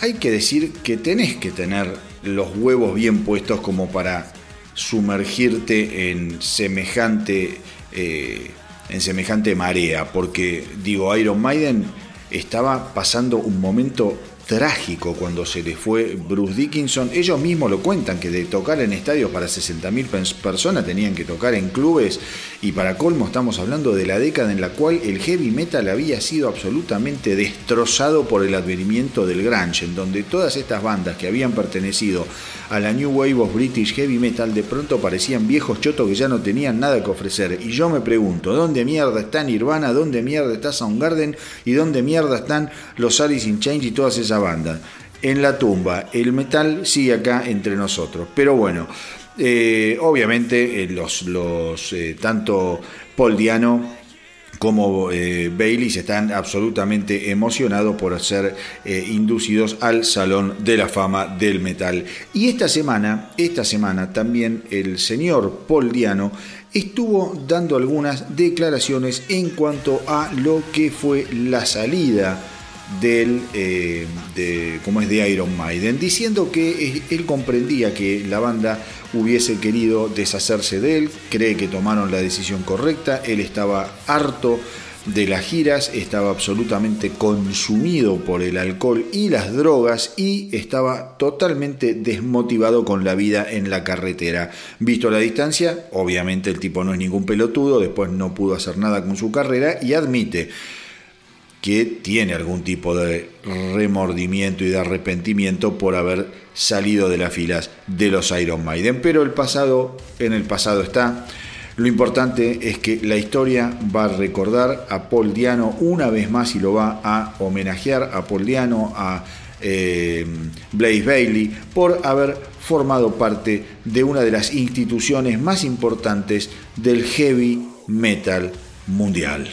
hay que decir que tenés que tener los huevos bien puestos como para sumergirte en semejante, en semejante marea, porque digo, Iron Maiden estaba pasando un momento trágico cuando se le fue Bruce Dickinson. Ellos mismos lo cuentan, que de tocar en estadios para 60.000 personas tenían que tocar en clubes y para colmo estamos hablando de la década en la cual el heavy metal había sido absolutamente destrozado por el advenimiento del grunge, en donde todas estas bandas que habían pertenecido a la New Wave of British Heavy Metal de pronto parecían viejos chotos que ya no tenían nada que ofrecer. Y yo me pregunto, ¿dónde mierda está Nirvana? ¿Dónde mierda está Soundgarden? ¿Y dónde mierda están los Alice in Chains y todas esas banda. En la tumba, el metal sigue acá entre nosotros. Pero bueno, eh, obviamente eh, los, los eh, tanto Paul Diano como Bailey están absolutamente emocionados por ser inducidos al Salón de la Fama del Metal. Y esta semana, esta semana también el señor Paul Diano estuvo dando algunas declaraciones en cuanto a lo que fue la salida del, eh, de, como es de Iron Maiden, diciendo que él comprendía que la banda hubiese querido deshacerse de él, cree que tomaron la decisión correcta, él estaba harto de las giras, estaba absolutamente consumido por el alcohol y las drogas y estaba totalmente desmotivado con la vida en la carretera. Visto la distancia, obviamente el tipo no es ningún pelotudo, después no pudo hacer nada con su carrera y admite que tiene algún tipo de remordimiento y de arrepentimiento por haber salido de las filas de los Iron Maiden. Pero el pasado, en el pasado está. Lo importante es que la historia va a recordar a Paul Diano una vez más y lo va a homenajear a Paul Diano, a eh, Blaze Bailey, por haber formado parte de una de las instituciones más importantes del heavy metal mundial.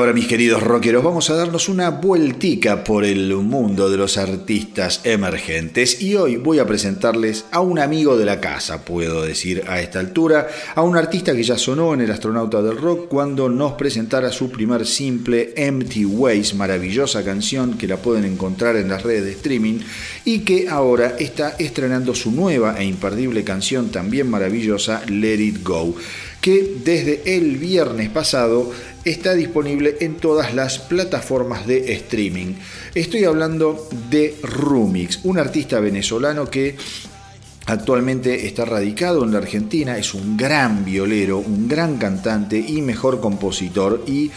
Ahora, mis queridos rockeros, vamos a darnos una vueltica por el mundo de los artistas emergentes. Y hoy voy a presentarles a un amigo de la casa, puedo decir a esta altura, a un artista que ya sonó en El Astronauta del Rock cuando nos presentara su primer simple Empty Ways, maravillosa canción que la pueden encontrar en las redes de streaming y que ahora está estrenando su nueva e imperdible canción también maravillosa, Let It Go que desde el viernes pasado está disponible en todas las plataformas de streaming. Estoy hablando de Rumix, un artista venezolano que Actualmente está radicado en la Argentina, es un gran violero, un gran cantante y mejor compositor y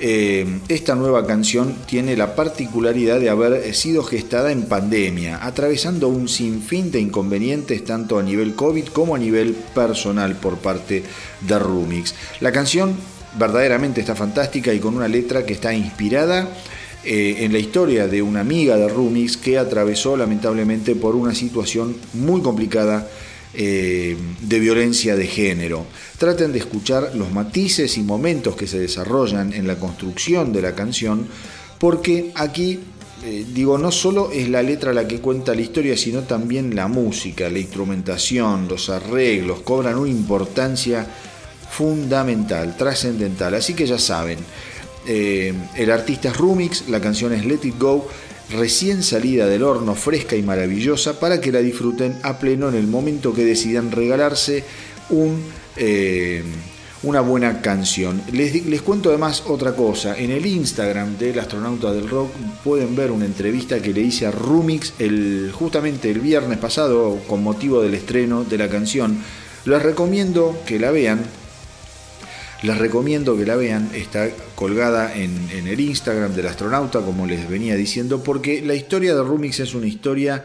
eh, esta nueva canción tiene la particularidad de haber sido gestada en pandemia, atravesando un sinfín de inconvenientes tanto a nivel COVID como a nivel personal por parte de Rumix. La canción verdaderamente está fantástica y con una letra que está inspirada eh, en la historia de una amiga de Rumix que atravesó lamentablemente por una situación muy complicada eh, de violencia de género. Traten de escuchar los matices y momentos que se desarrollan en la construcción de la canción porque aquí eh, digo, no solo es la letra la que cuenta la historia, sino también la música, la instrumentación, los arreglos, cobran una importancia fundamental, trascendental. Así que ya saben, eh, el artista es Rumix, la canción es Let It Go, recién salida del horno, fresca y maravillosa, para que la disfruten a pleno en el momento que decidan regalarse un, eh, una buena canción. Les, les, cuento además otra cosa, en el Instagram del astronauta del rock pueden ver una entrevista que le hice a Rumix el, justamente el viernes pasado con motivo del estreno de la canción Les recomiendo que la vean. Les recomiendo que la vean. Está colgada en, el Instagram del astronauta, como les venía diciendo, porque la historia de Rumix es una historia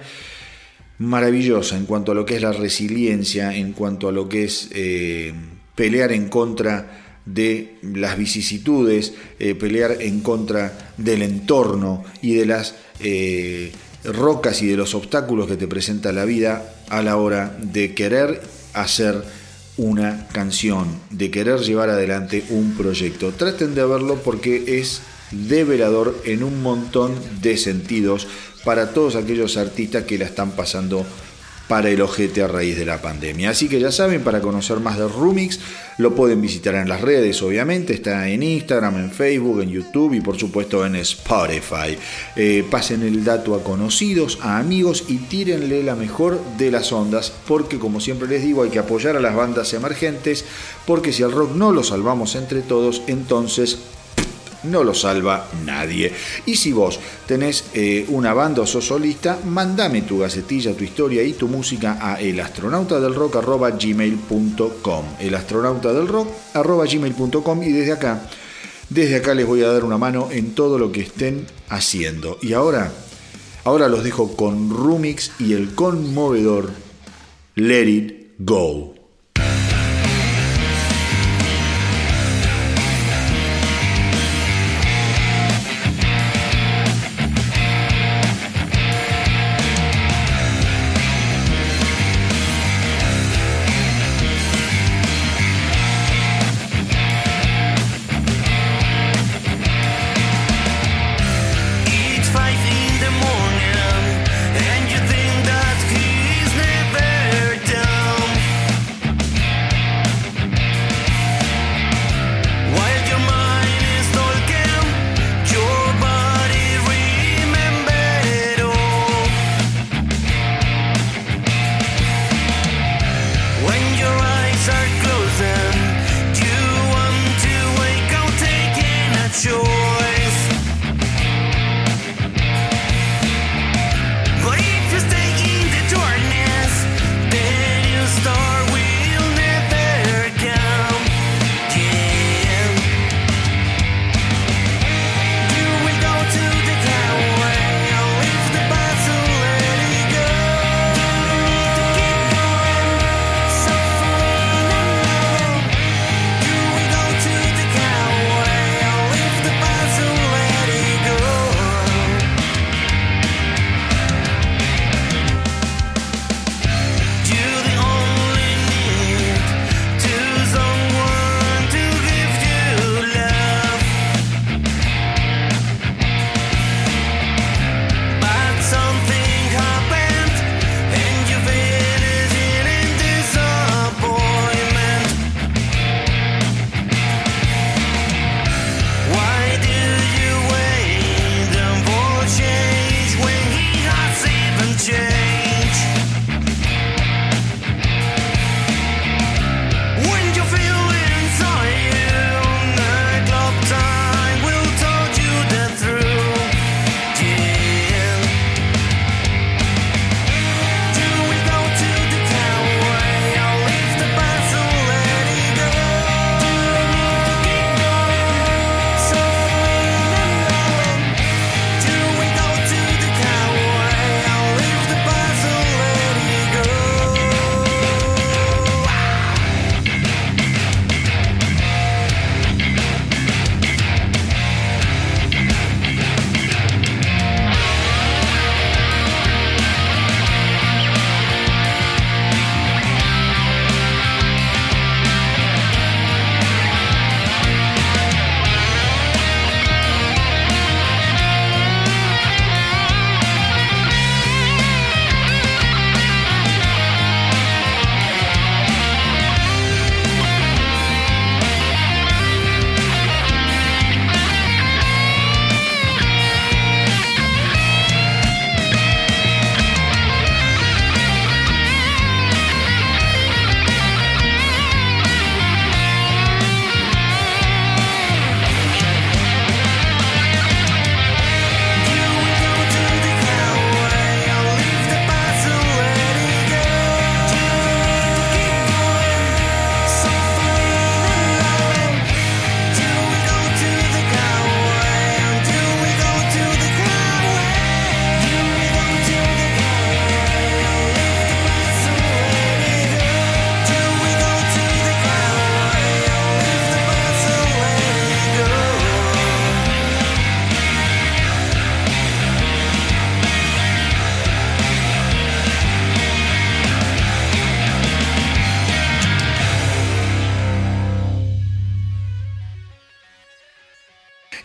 maravillosa en cuanto a lo que es la resiliencia, en cuanto a lo que es eh, pelear en contra de las vicisitudes, eh, pelear en contra del entorno y de las eh, rocas y de los obstáculos que te presenta la vida a la hora de querer hacer una canción, de querer llevar adelante un proyecto. Traten de verlo porque es develador en un montón de sentidos para todos aquellos artistas que la están pasando para el ojete a raíz de la pandemia. Así que ya saben, para conocer más de Rumix, lo pueden visitar en las redes, obviamente, está en Instagram, en Facebook, en YouTube y por supuesto en Spotify. Eh, pasen el dato a conocidos, a amigos y tírenle la mejor de las ondas, porque como siempre les digo, hay que apoyar a las bandas emergentes, porque si al rock no lo salvamos entre todos, entonces no lo salva nadie. Y si vos tenés eh, una banda o sos solista, mandame tu gacetilla, tu historia y tu música a elastronautadelrock.gmail.com elastronautadelrock.gmail.com y desde acá, desde acá les voy a dar una mano en todo lo que estén haciendo. Y ahora, ahora los dejo con Rumix y el conmovedor Let It Go.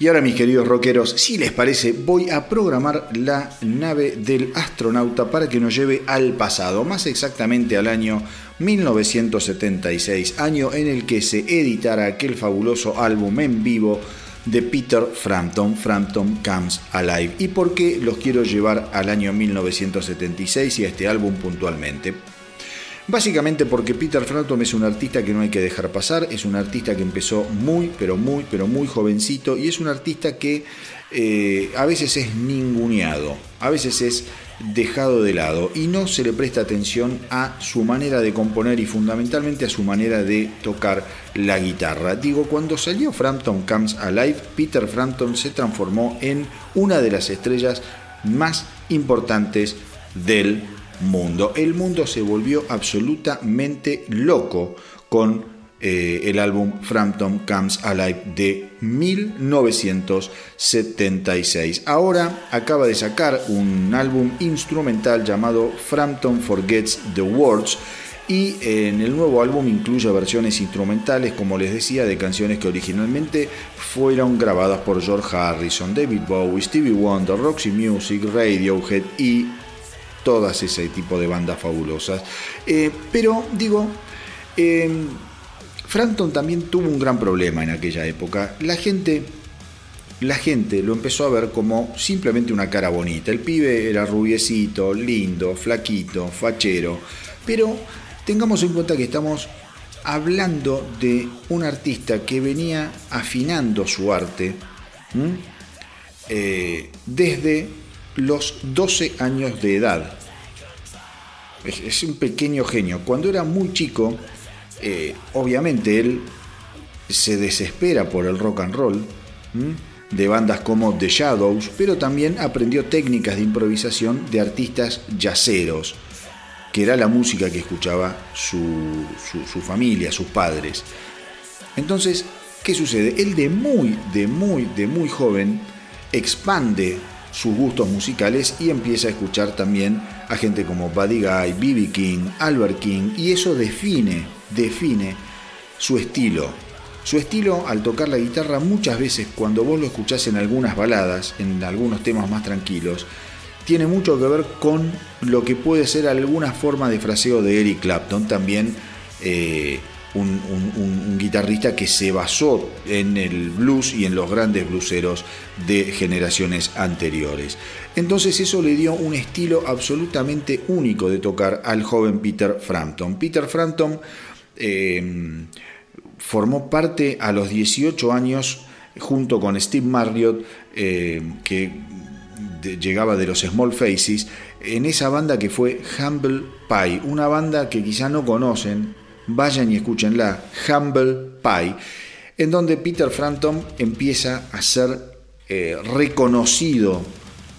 Y ahora mis queridos rockeros, si les parece, voy a programar la nave del astronauta para que nos lleve al pasado, más exactamente al año 1976, año en el que se editara aquel fabuloso álbum en vivo de Peter Frampton, Frampton Comes Alive. ¿Y por qué los quiero llevar al año 1976 y a este álbum puntualmente? Básicamente porque Peter Frampton es un artista que no hay que dejar pasar, es un artista que empezó muy, pero muy, pero muy jovencito y es un artista que eh, a veces es ninguneado, a veces es dejado de lado y no se le presta atención a su manera de componer y fundamentalmente a su manera de tocar la guitarra. Digo, cuando salió Frampton Comes Alive, Peter Frampton se transformó en una de las estrellas más importantes del mundo. El mundo se volvió absolutamente loco con eh, el álbum Frampton Comes Alive de 1976. Ahora acaba de sacar un álbum instrumental llamado Frampton Forgets the Words y en el nuevo álbum incluye versiones instrumentales, como les decía, de canciones que originalmente fueron grabadas por George Harrison, David Bowie, Stevie Wonder, Roxy Music, Radiohead y todas ese tipo de bandas fabulosas. Eh, pero digo, em, Frampton también tuvo un gran problema en aquella época. La gente, la gente lo empezó a ver como simplemente una cara bonita. El pibe era rubiecito, lindo, flaquito, fachero. Pero tengamos en cuenta que estamos hablando de un artista que venía afinando su arte eh, desde los 12 años de edad. Es, un pequeño genio. Cuando era muy chico, eh, obviamente él se desespera por el rock and roll de bandas como The Shadows, pero también aprendió técnicas de improvisación de artistas yaceros, que era la música que escuchaba su, su familia, sus padres. Entonces, ¿qué sucede? Él de muy, de muy, de muy joven expande sus gustos musicales y empieza a escuchar también a gente como Buddy Guy, B.B. King, Albert King, y eso define, define su estilo. Su estilo al tocar la guitarra muchas veces cuando vos lo escuchás en algunas baladas, en algunos temas más tranquilos, tiene mucho que ver con lo que puede ser alguna forma de fraseo de Eric Clapton, también eh, un, guitarrista que se basó en el blues y en los grandes blueseros de generaciones anteriores. Entonces eso le dio un estilo absolutamente único de tocar al joven Peter Frampton. Peter Frampton eh, formó parte a los 18 años junto con Steve Marriott, eh, que llegaba de los Small Faces, en esa banda que fue Humble Pie, una banda que quizá no conocen, vayan y escúchenla, Humble Pie, en donde Peter Frampton empieza a ser eh, reconocido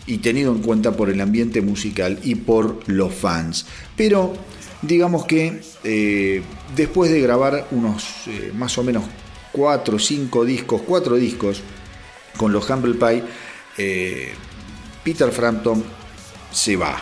y tenido en cuenta por el ambiente musical y por los fans. Pero digamos que eh, después de grabar unos eh, más o menos 4 o 5 discos, 4 discos con los Humble Pie, Peter Frampton se va.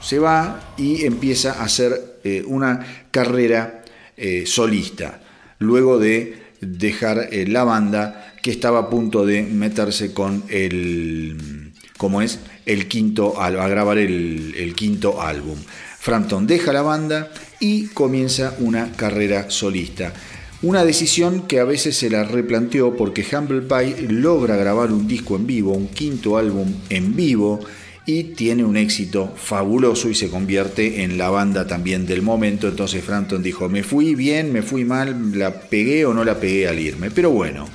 Se va y empieza a hacer una carrera eh, solista, luego de dejar eh, la banda que estaba a punto de meterse con el, como es, el quinto, a grabar el, el quinto álbum. Frampton deja la banda y comienza una carrera solista. Una decisión que a veces se la replanteó porque Humble Pie logra grabar un disco en vivo, un quinto álbum en vivo, y tiene un éxito fabuloso y se convierte en la banda también del momento. Entonces Frampton dijo, me fui bien, me fui mal, la pegué o no la pegué al irme. Pero bueno,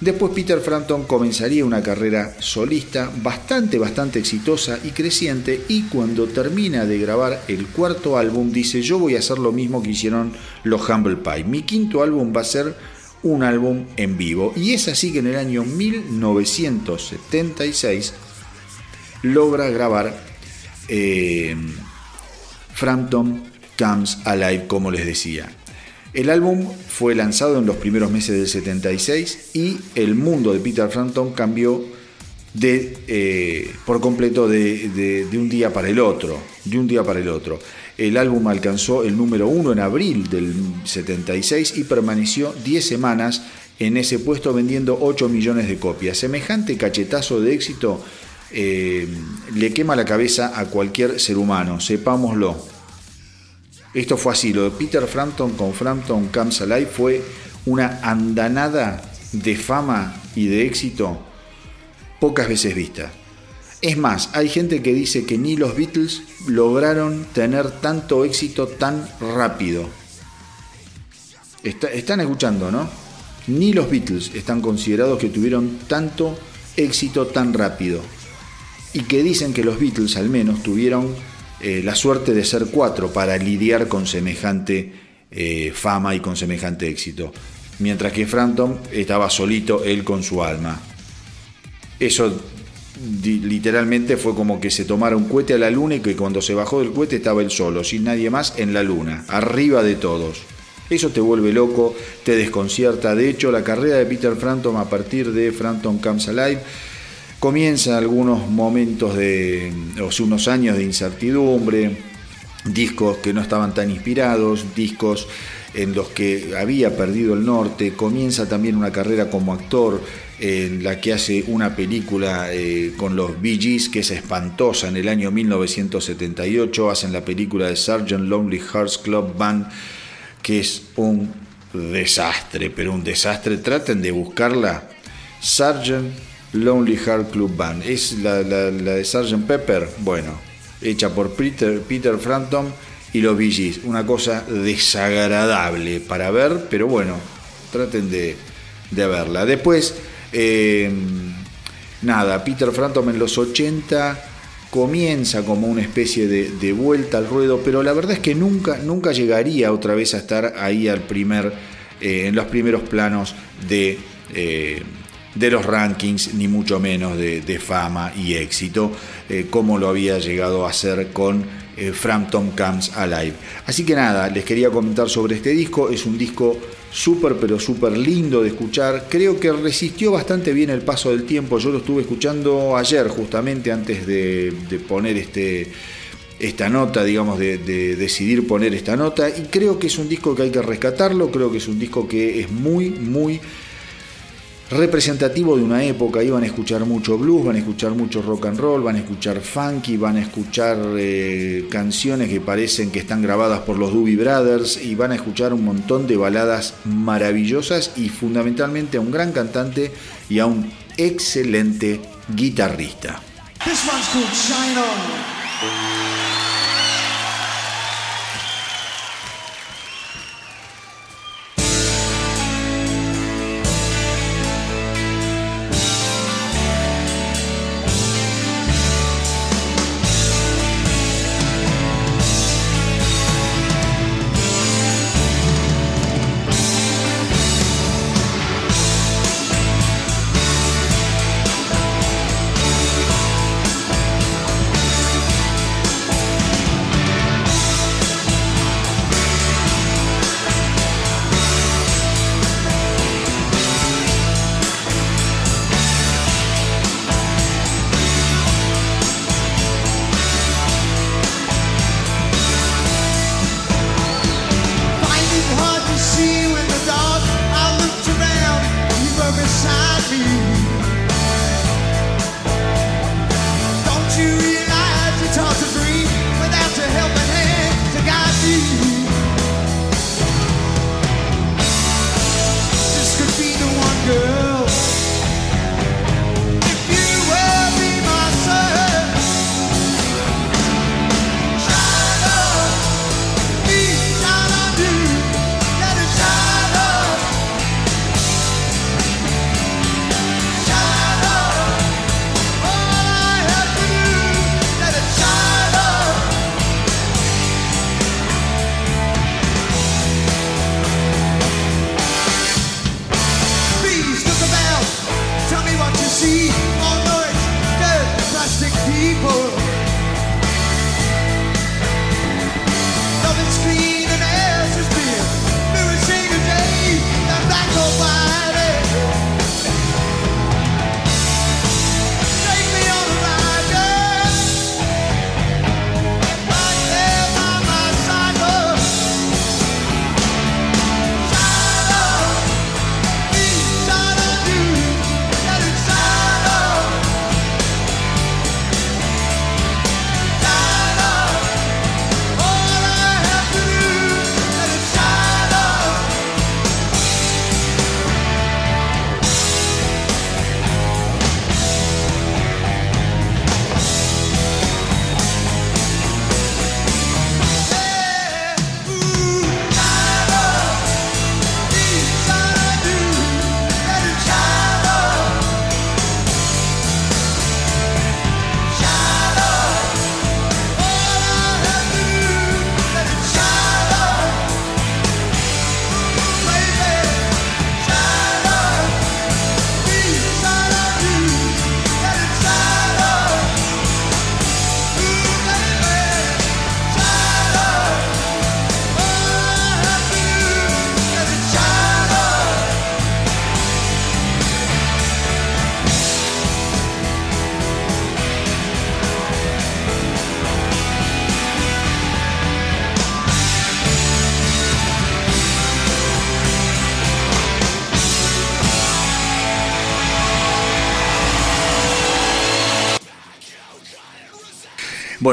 después Peter Frampton comenzaría una carrera solista bastante, bastante exitosa y creciente y cuando termina de grabar el cuarto álbum dice, yo voy a hacer lo mismo que hicieron los Humble Pie. Mi quinto álbum va a ser un álbum en vivo. Y es así que en el año 1976 logra grabar eh, Frampton Comes Alive, como les decía. El álbum fue lanzado en los primeros meses del 76 y el mundo de Peter Frampton cambió de, eh, por completo de, un día para el otro. De un día para el otro. El álbum alcanzó el número uno en abril del 76 y permaneció 10 semanas en ese puesto vendiendo 8 millones de copias. Semejante cachetazo de éxito eh, le quema la cabeza a cualquier ser humano, sepámoslo. Esto fue así, lo de Peter Frampton con Frampton Comes Alive fue una andanada de fama y de éxito pocas veces vista. Es más, hay gente que dice que ni los Beatles lograron tener tanto éxito tan rápido. están escuchando, ¿no? Ni los Beatles están considerados que tuvieron tanto éxito tan rápido. Y que dicen que los Beatles al menos tuvieron eh, la suerte de ser cuatro para lidiar con semejante eh, fama y con semejante éxito. Mientras que Frampton estaba solito él con su alma. Eso literalmente fue como que se tomara un cohete a la luna y que cuando se bajó del cohete estaba él solo, sin nadie más en la luna, arriba de todos. Eso te vuelve loco, te desconcierta. De hecho, la carrera de Peter Frampton a partir de Frampton Comes Alive comienza algunos momentos de, o unos años de incertidumbre, discos que no estaban tan inspirados, discos en los que había perdido el norte, comienza también una carrera como actor en la que hace una película eh, con los Bee Gees que es espantosa en el año 1978, hacen la película de Sgt. Lonely Hearts Club Band que es un desastre, pero un desastre, traten de buscarla, Sgt. Lonely Heart Club Band, es la, de Sgt. Pepper, bueno, hecha por Peter, Peter Frampton y los Bee Gees, una cosa desagradable para ver, pero bueno, traten de, de verla. Después eh, nada, Peter Frampton en los 80 comienza como una especie de, vuelta al ruedo, pero la verdad es que nunca, nunca llegaría otra vez a estar ahí al primer, eh, en los primeros planos de, eh, de los rankings, ni mucho menos de, fama y éxito, como lo había llegado a hacer con Frampton Comes Alive. Así que nada, les quería comentar sobre este disco, es un disco súper pero súper lindo de escuchar. Creo que resistió bastante bien el paso del tiempo. Yo lo estuve escuchando ayer justamente antes de, poner este, esta nota, digamos, de, decidir poner esta nota. Y creo que es un disco que hay que rescatarlo, creo que es un disco que es muy, muy representativo de una época. Iban a escuchar mucho blues, van a escuchar mucho rock and roll, van a escuchar funky, van a escuchar eh, canciones que parecen que están grabadas por los Doobie Brothers y van a escuchar un montón de baladas maravillosas y fundamentalmente a un gran cantante y a un excelente guitarrista.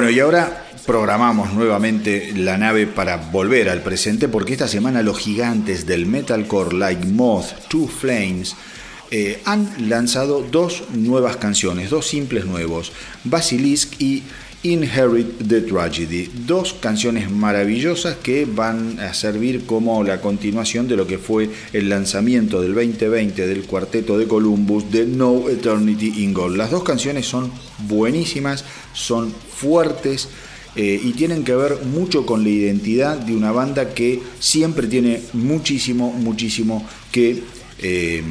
Bueno, y ahora programamos nuevamente la nave para volver al presente porque esta semana los gigantes del metalcore like Moth, Two Flames, eh, han lanzado dos nuevas canciones, dos simples nuevos, Basilisk y Inherit the Tragedy, dos canciones maravillosas que van a servir como la continuación de lo que fue el lanzamiento del 2020 del cuarteto de Columbus de No Eternity in Gold. Las dos canciones son buenísimas, son fuertes, eh, y tienen que ver mucho con la identidad de una banda que siempre tiene muchísimo, muchísimo que eh,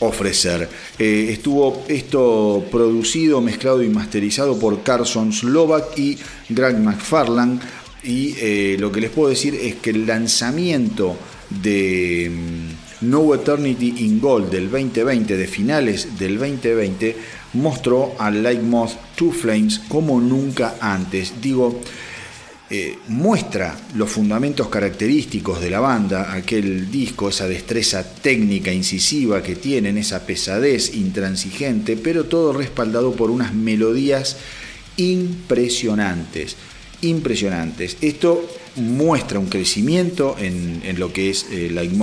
ofrecer. Eh, estuvo esto producido, mezclado y masterizado por Carson Slovak y Greg McFarland y lo que les puedo decir es que el lanzamiento de mm, No Eternity in Gold del 2020, de finales del 2020, mostró a Like Moth Two Flames como nunca antes. Digo, eh, muestra los fundamentos característicos de la banda, aquel disco, esa destreza técnica incisiva que tienen, esa pesadez intransigente, pero todo respaldado por unas melodías impresionantes, impresionantes. Esto muestra un crecimiento en, lo que es eh, Like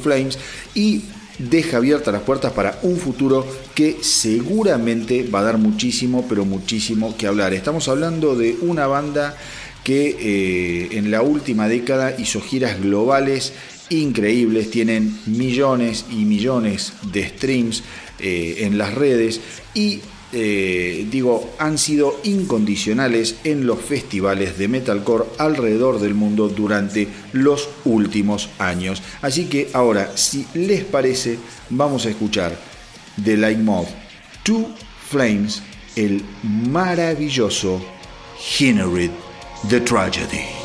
Flames y deja abiertas las puertas para un futuro que seguramente va a dar muchísimo, pero muchísimo que hablar. Estamos hablando de una banda que eh, en la última década hizo giras globales increíbles, tienen millones y millones de streams eh, en las redes y eh, digo, han sido incondicionales en los festivales de metalcore alrededor del mundo durante los últimos años. Así que ahora, si les parece, vamos a escuchar de Light Moth Two Flames, el maravilloso Hinnerid The Tragedy.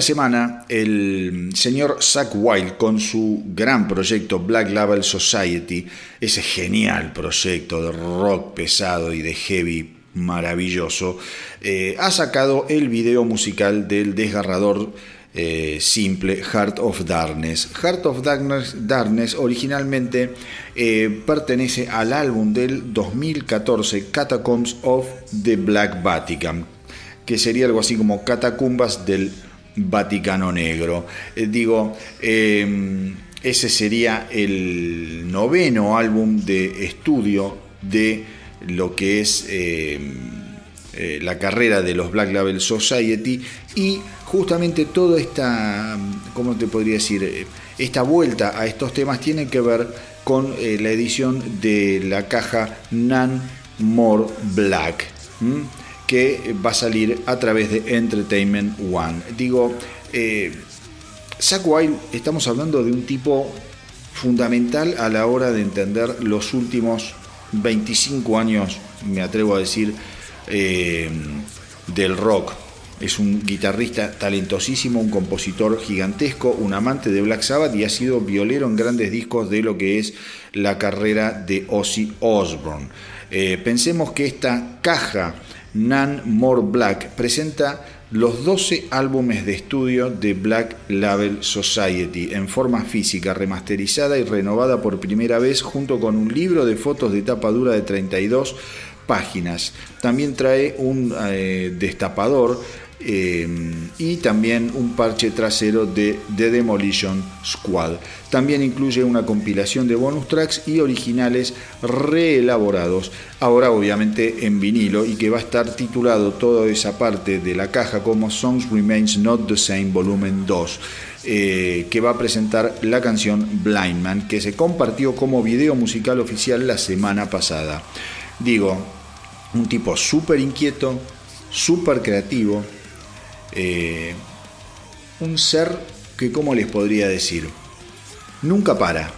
Esta semana el señor Zack Wild con su gran proyecto Black Label Society, ese genial proyecto de rock pesado y de heavy maravilloso, eh, ha sacado el video musical del desgarrador eh, simple Heart of Darkness. Heart of Darkness, originalmente eh, pertenece al álbum del 2014 Catacombs of the Black Vatican, que sería algo así como Catacumbas del Vaticano Negro. Eh, digo, em, ese sería el noveno álbum de estudio de lo que es em, la carrera de los Black Label Society y justamente toda esta, ¿cómo te podría decir? Eh, esta vuelta a estos temas tiene que ver con eh, la edición de la caja Nan More Black, que va a salir a través de Entertainment One. Digo, eh, Wild, estamos hablando de un tipo fundamental a la hora de entender los últimos 25 años, me atrevo a decir, del rock es un guitarrista talentosísimo, un compositor gigantesco, un amante de Black Sabbath y ha sido violero en grandes discos de lo que es la carrera de Ozzy Osbourne. Eh, pensemos que esta caja Nan More Black presenta los 12 álbumes de estudio de Black Label Society en forma física, remasterizada y renovada por primera vez junto con un libro de fotos de tapa dura de 32 páginas. También trae un eh, destapador eh, y también un parche trasero de The Demolition Squad. También incluye una compilación de bonus tracks y originales reelaborados, ahora obviamente en vinilo y que va a estar titulado toda esa parte de la caja como Songs Remains Not the Same Volumen 2. Eh, que va a presentar la canción Blind Man, que se compartió como video musical oficial la semana pasada. Digo, un tipo súper inquieto, súper creativo, eh, un ser que, ¿cómo les podría decir? Nunca para.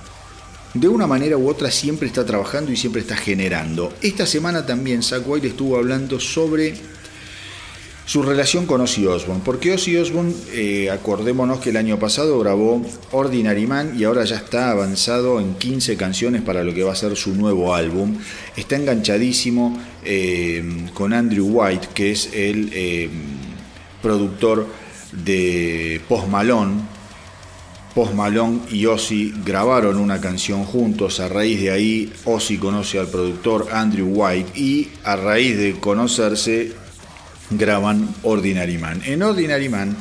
De una manera u otra siempre está trabajando y siempre está generando. Esta semana también Zack White estuvo hablando sobre su relación con Ozzy Osbourne. Porque Ozzy Osbourne, eh, acordémonos que el año pasado grabó Ordinary Man y ahora ya está avanzado en 15 canciones para lo que va a ser su nuevo álbum. Está enganchadísimo eh, con Andrew White, que es el productor de Post Malone. Post Malone y Ozzy grabaron una canción juntos. A raíz de ahí, Ozzy conoce al productor Andrew White y a raíz de conocerse, graban Ordinary Man. En Ordinary Man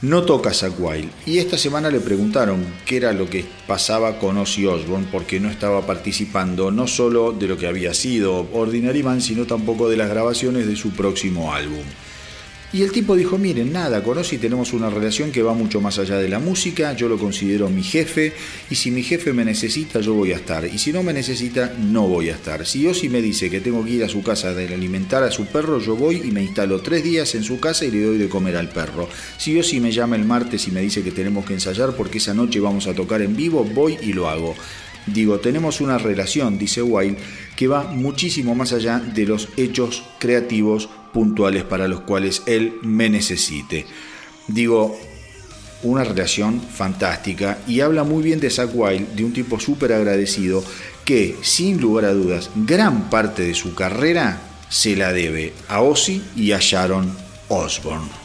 no toca Zack Wild y esta semana le preguntaron qué era lo que pasaba con Ozzy Osbourne porque no estaba participando no solo de lo que había sido Ordinary Man, sino tampoco de las grabaciones de su próximo álbum. Y el tipo dijo, miren, nada, con Ozzy tenemos una relación que va mucho más allá de la música, yo lo considero mi jefe, y si mi jefe me necesita, yo voy a estar, y si no me necesita, no voy a estar. Si Ozzy me dice que tengo que ir a su casa a alimentar a su perro, yo voy y me instalo tres días en su casa y le doy de comer al perro. Si Ozzy me llama el martes y me dice que tenemos que ensayar porque esa noche vamos a tocar en vivo, voy y lo hago. Digo, tenemos una relación, dice Wild, que va muchísimo más allá de los hechos creativos puntuales para los cuales él me necesite. Digo, una relación fantástica y habla muy bien de Zack Wild, de un tipo súper agradecido que, sin lugar a dudas, gran parte de su carrera se la debe a Ozzy y a Sharon Osbourne.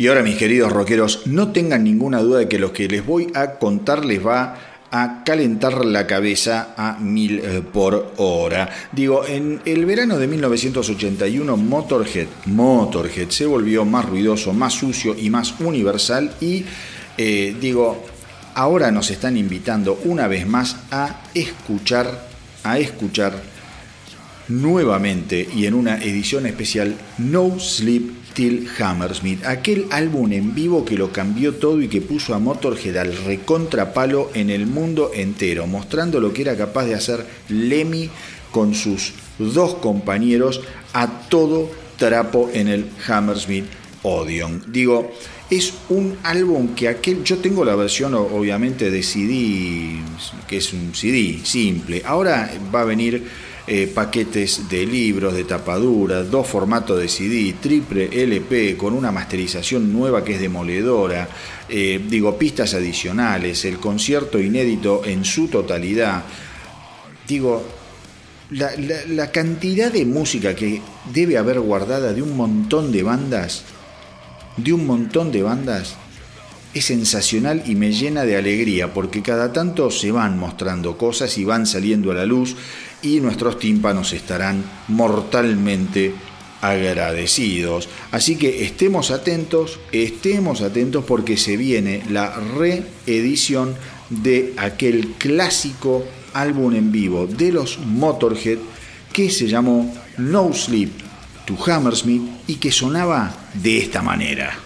Y ahora mis queridos rockeros, no tengan ninguna duda de que lo que les voy a contar les va a calentar la cabeza a mil eh, por hora. Digo, en el verano de 1981 Motorhead, Motorhead se volvió más ruidoso, más sucio y más universal y eh, digo, ahora nos están invitando una vez más a escuchar, a escuchar nuevamente y en una edición especial No Sleep Till Hammersmith, aquel álbum en vivo que lo cambió todo y que puso a Motorhead al recontrapalo en el mundo entero, mostrando lo que era capaz de hacer Lemmy con sus dos compañeros a todo trapo en el Hammersmith Odeon. Digo, es un álbum que aquel, yo tengo la versión obviamente de CD, que es un CD simple, ahora va a venir eh, paquetes de libros, de tapadura, dos formatos de CD, triple LP con una masterización nueva que es demoledora, eh, digo, pistas adicionales, el concierto inédito en su totalidad. Digo, la cantidad de música que debe haber guardada de un montón de bandas, de un montón de bandas, es sensacional y me llena de alegría porque cada tanto se van mostrando cosas y van saliendo a la luz y nuestros tímpanos estarán mortalmente agradecidos. Así que estemos atentos, estemos atentos porque se viene la reedición de aquel clásico álbum en vivo de los Motorhead que se llamó No Sleep to Hammersmith y que sonaba de esta manera.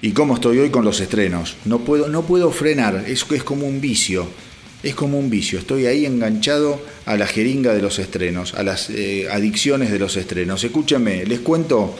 ¿Y cómo estoy hoy con los estrenos? No puedo, no puedo frenar, es, es como un vicio. Es como un vicio, estoy ahí enganchado a la jeringa de los estrenos, a las eh, adicciones de los estrenos. Escúchame, les cuento,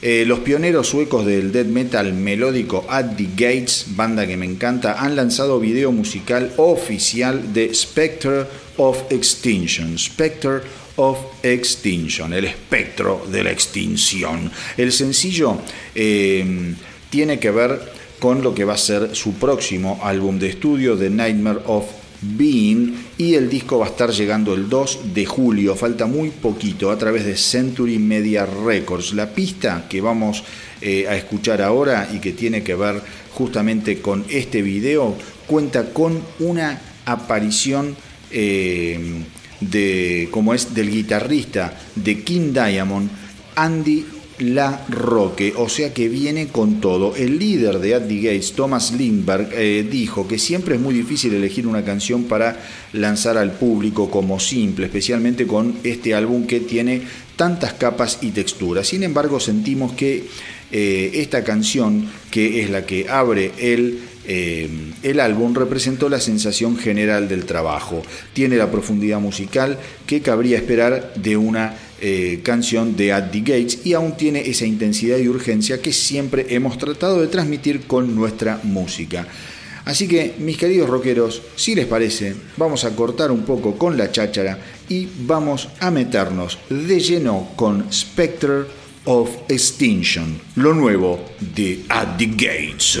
eh, los pioneros suecos del death metal melódico At the Gates, banda que me encanta, han lanzado video musical oficial de Spectre of Extinction. Spectre of Extinction, el espectro de la extinción. El sencillo eh, tiene que ver con lo que va a ser su próximo álbum de estudio, The Nightmare of Being, y el disco va a estar llegando el 2 de julio, falta muy poquito, a través de Century Media Records. La pista que vamos eh, a escuchar ahora y que tiene que ver justamente con este video, cuenta con una aparición eh, de, como es del guitarrista de King Diamond, Andy la Roque, o sea que viene con todo. El líder de the Gates, Thomas Lindbergh, eh, dijo que siempre es muy difícil elegir una canción para lanzar al público como simple, especialmente con este álbum que tiene tantas capas y texturas. Sin embargo, sentimos que eh, esta canción, que es la que abre el eh, el álbum representó la sensación general del trabajo. Tiene la profundidad musical que cabría esperar de una eh, canción de At the Gates y aún tiene esa intensidad y urgencia que siempre hemos tratado de transmitir con nuestra música. Así que, mis queridos rockeros, si les parece, vamos a cortar un poco con la cháchara y vamos a meternos de lleno con Spectre of Extinction, lo nuevo de At the Gates.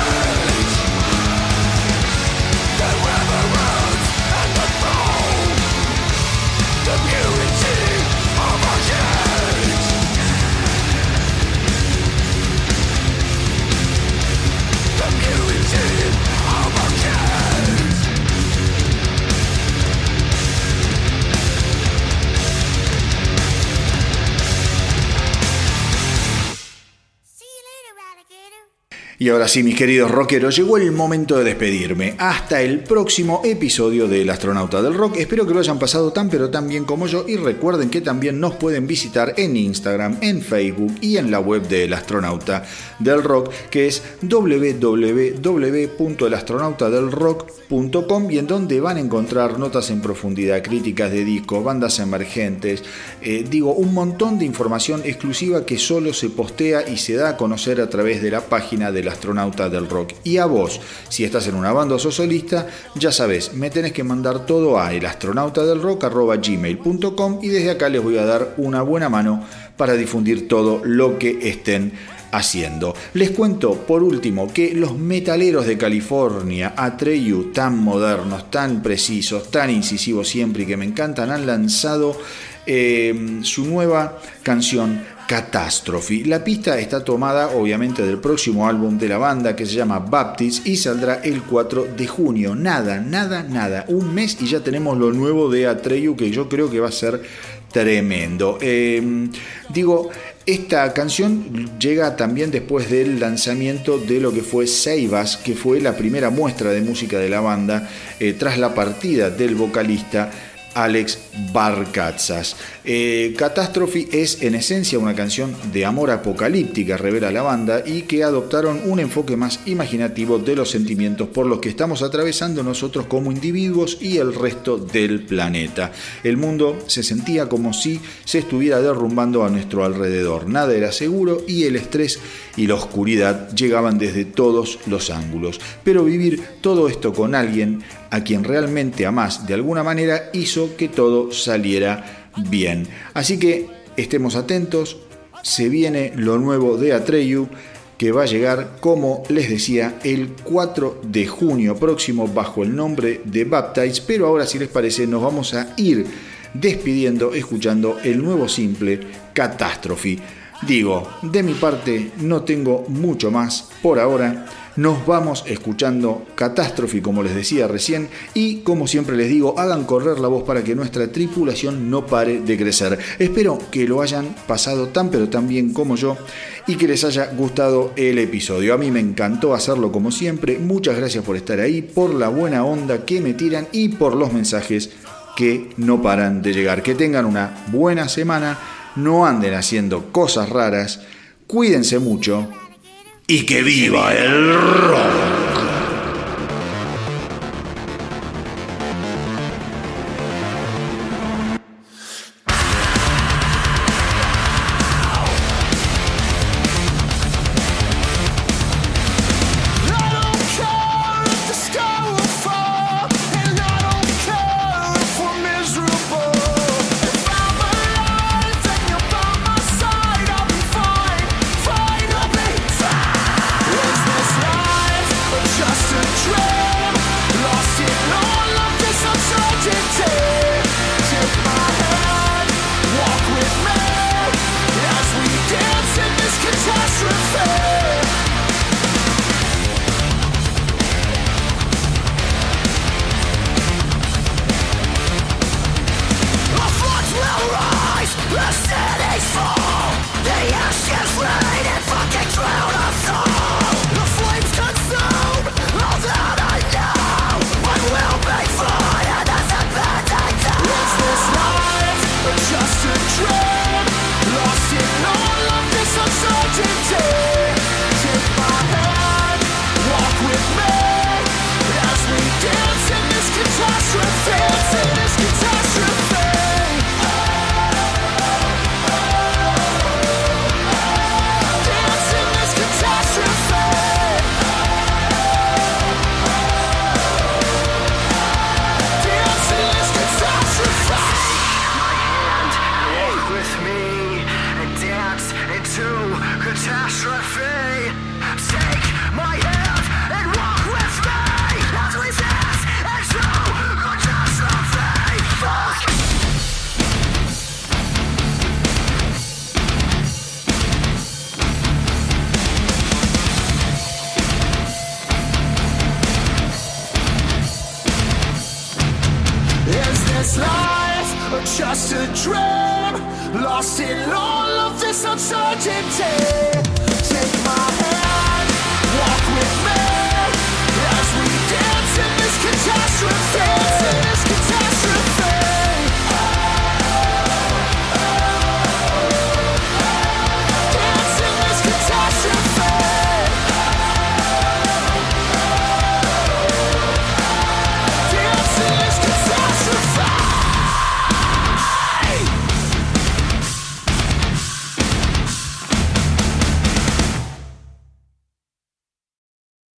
Y ahora sí, mis queridos rockeros, llegó el momento de despedirme. Hasta el próximo episodio del Astronauta del Rock. Espero que lo hayan pasado tan pero tan bien como yo y recuerden que también nos pueden visitar en Instagram, en Facebook y en la web del Astronauta del Rock, que es www.elastronautadelrock.com y en donde van a encontrar notas en profundidad, críticas de discos, bandas emergentes, eh, digo, un montón de información exclusiva que solo se postea y se da a conocer a través de la página de la astronauta del rock. Y a vos, si estás en una banda o solista, ya sabes, me tenés que mandar todo a elastronautadelrock.gmail.com y desde acá les voy a dar una buena mano para difundir todo lo que estén haciendo. Les cuento por último que los metaleros de California, Atreyu, tan modernos, tan precisos, tan incisivos siempre y que me encantan, han lanzado eh, su nueva canción Catastrophe. La pista está tomada obviamente del próximo álbum de la banda que se llama Baptist y saldrá el 4 de junio. Nada, nada, nada. Un mes y ya tenemos lo nuevo de Atreyu que yo creo que va a ser tremendo. Em, digo, esta canción llega también después del lanzamiento de lo que fue Seibas, que fue la primera muestra de música de la banda eh, tras la partida del vocalista Alex Barcatzas. Eh, es en esencia una canción de amor apocalíptica, revela la banda, y que adoptaron un enfoque más imaginativo de los sentimientos por los que estamos atravesando nosotros como individuos y el resto del planeta. El mundo se sentía como si se estuviera derrumbando a nuestro alrededor. Nada era seguro y el estrés y la oscuridad llegaban desde todos los ángulos. Pero vivir todo esto con alguien a quien realmente amás de alguna manera hizo que todo saliera bien. Así que estemos atentos, se viene lo nuevo de Atreyu que va a llegar, como les decía, el 4 de junio próximo bajo el nombre de Baptize, pero ahora si les parece nos vamos a ir despidiendo escuchando el nuevo simple Catástrofe. Digo, de mi parte no tengo mucho más por ahora. Nos vamos escuchando Catástrofe, como les decía recién, y como siempre les digo, hagan correr la voz para que nuestra tripulación no pare de crecer. Espero que lo hayan pasado tan pero tan bien como yo y que les haya gustado el episodio. A mí me encantó hacerlo como siempre. Muchas gracias por estar ahí, por la buena onda que me tiran y por los mensajes que no paran de llegar. Que tengan una buena semana, no anden haciendo cosas raras, cuídense mucho y que viva el rock.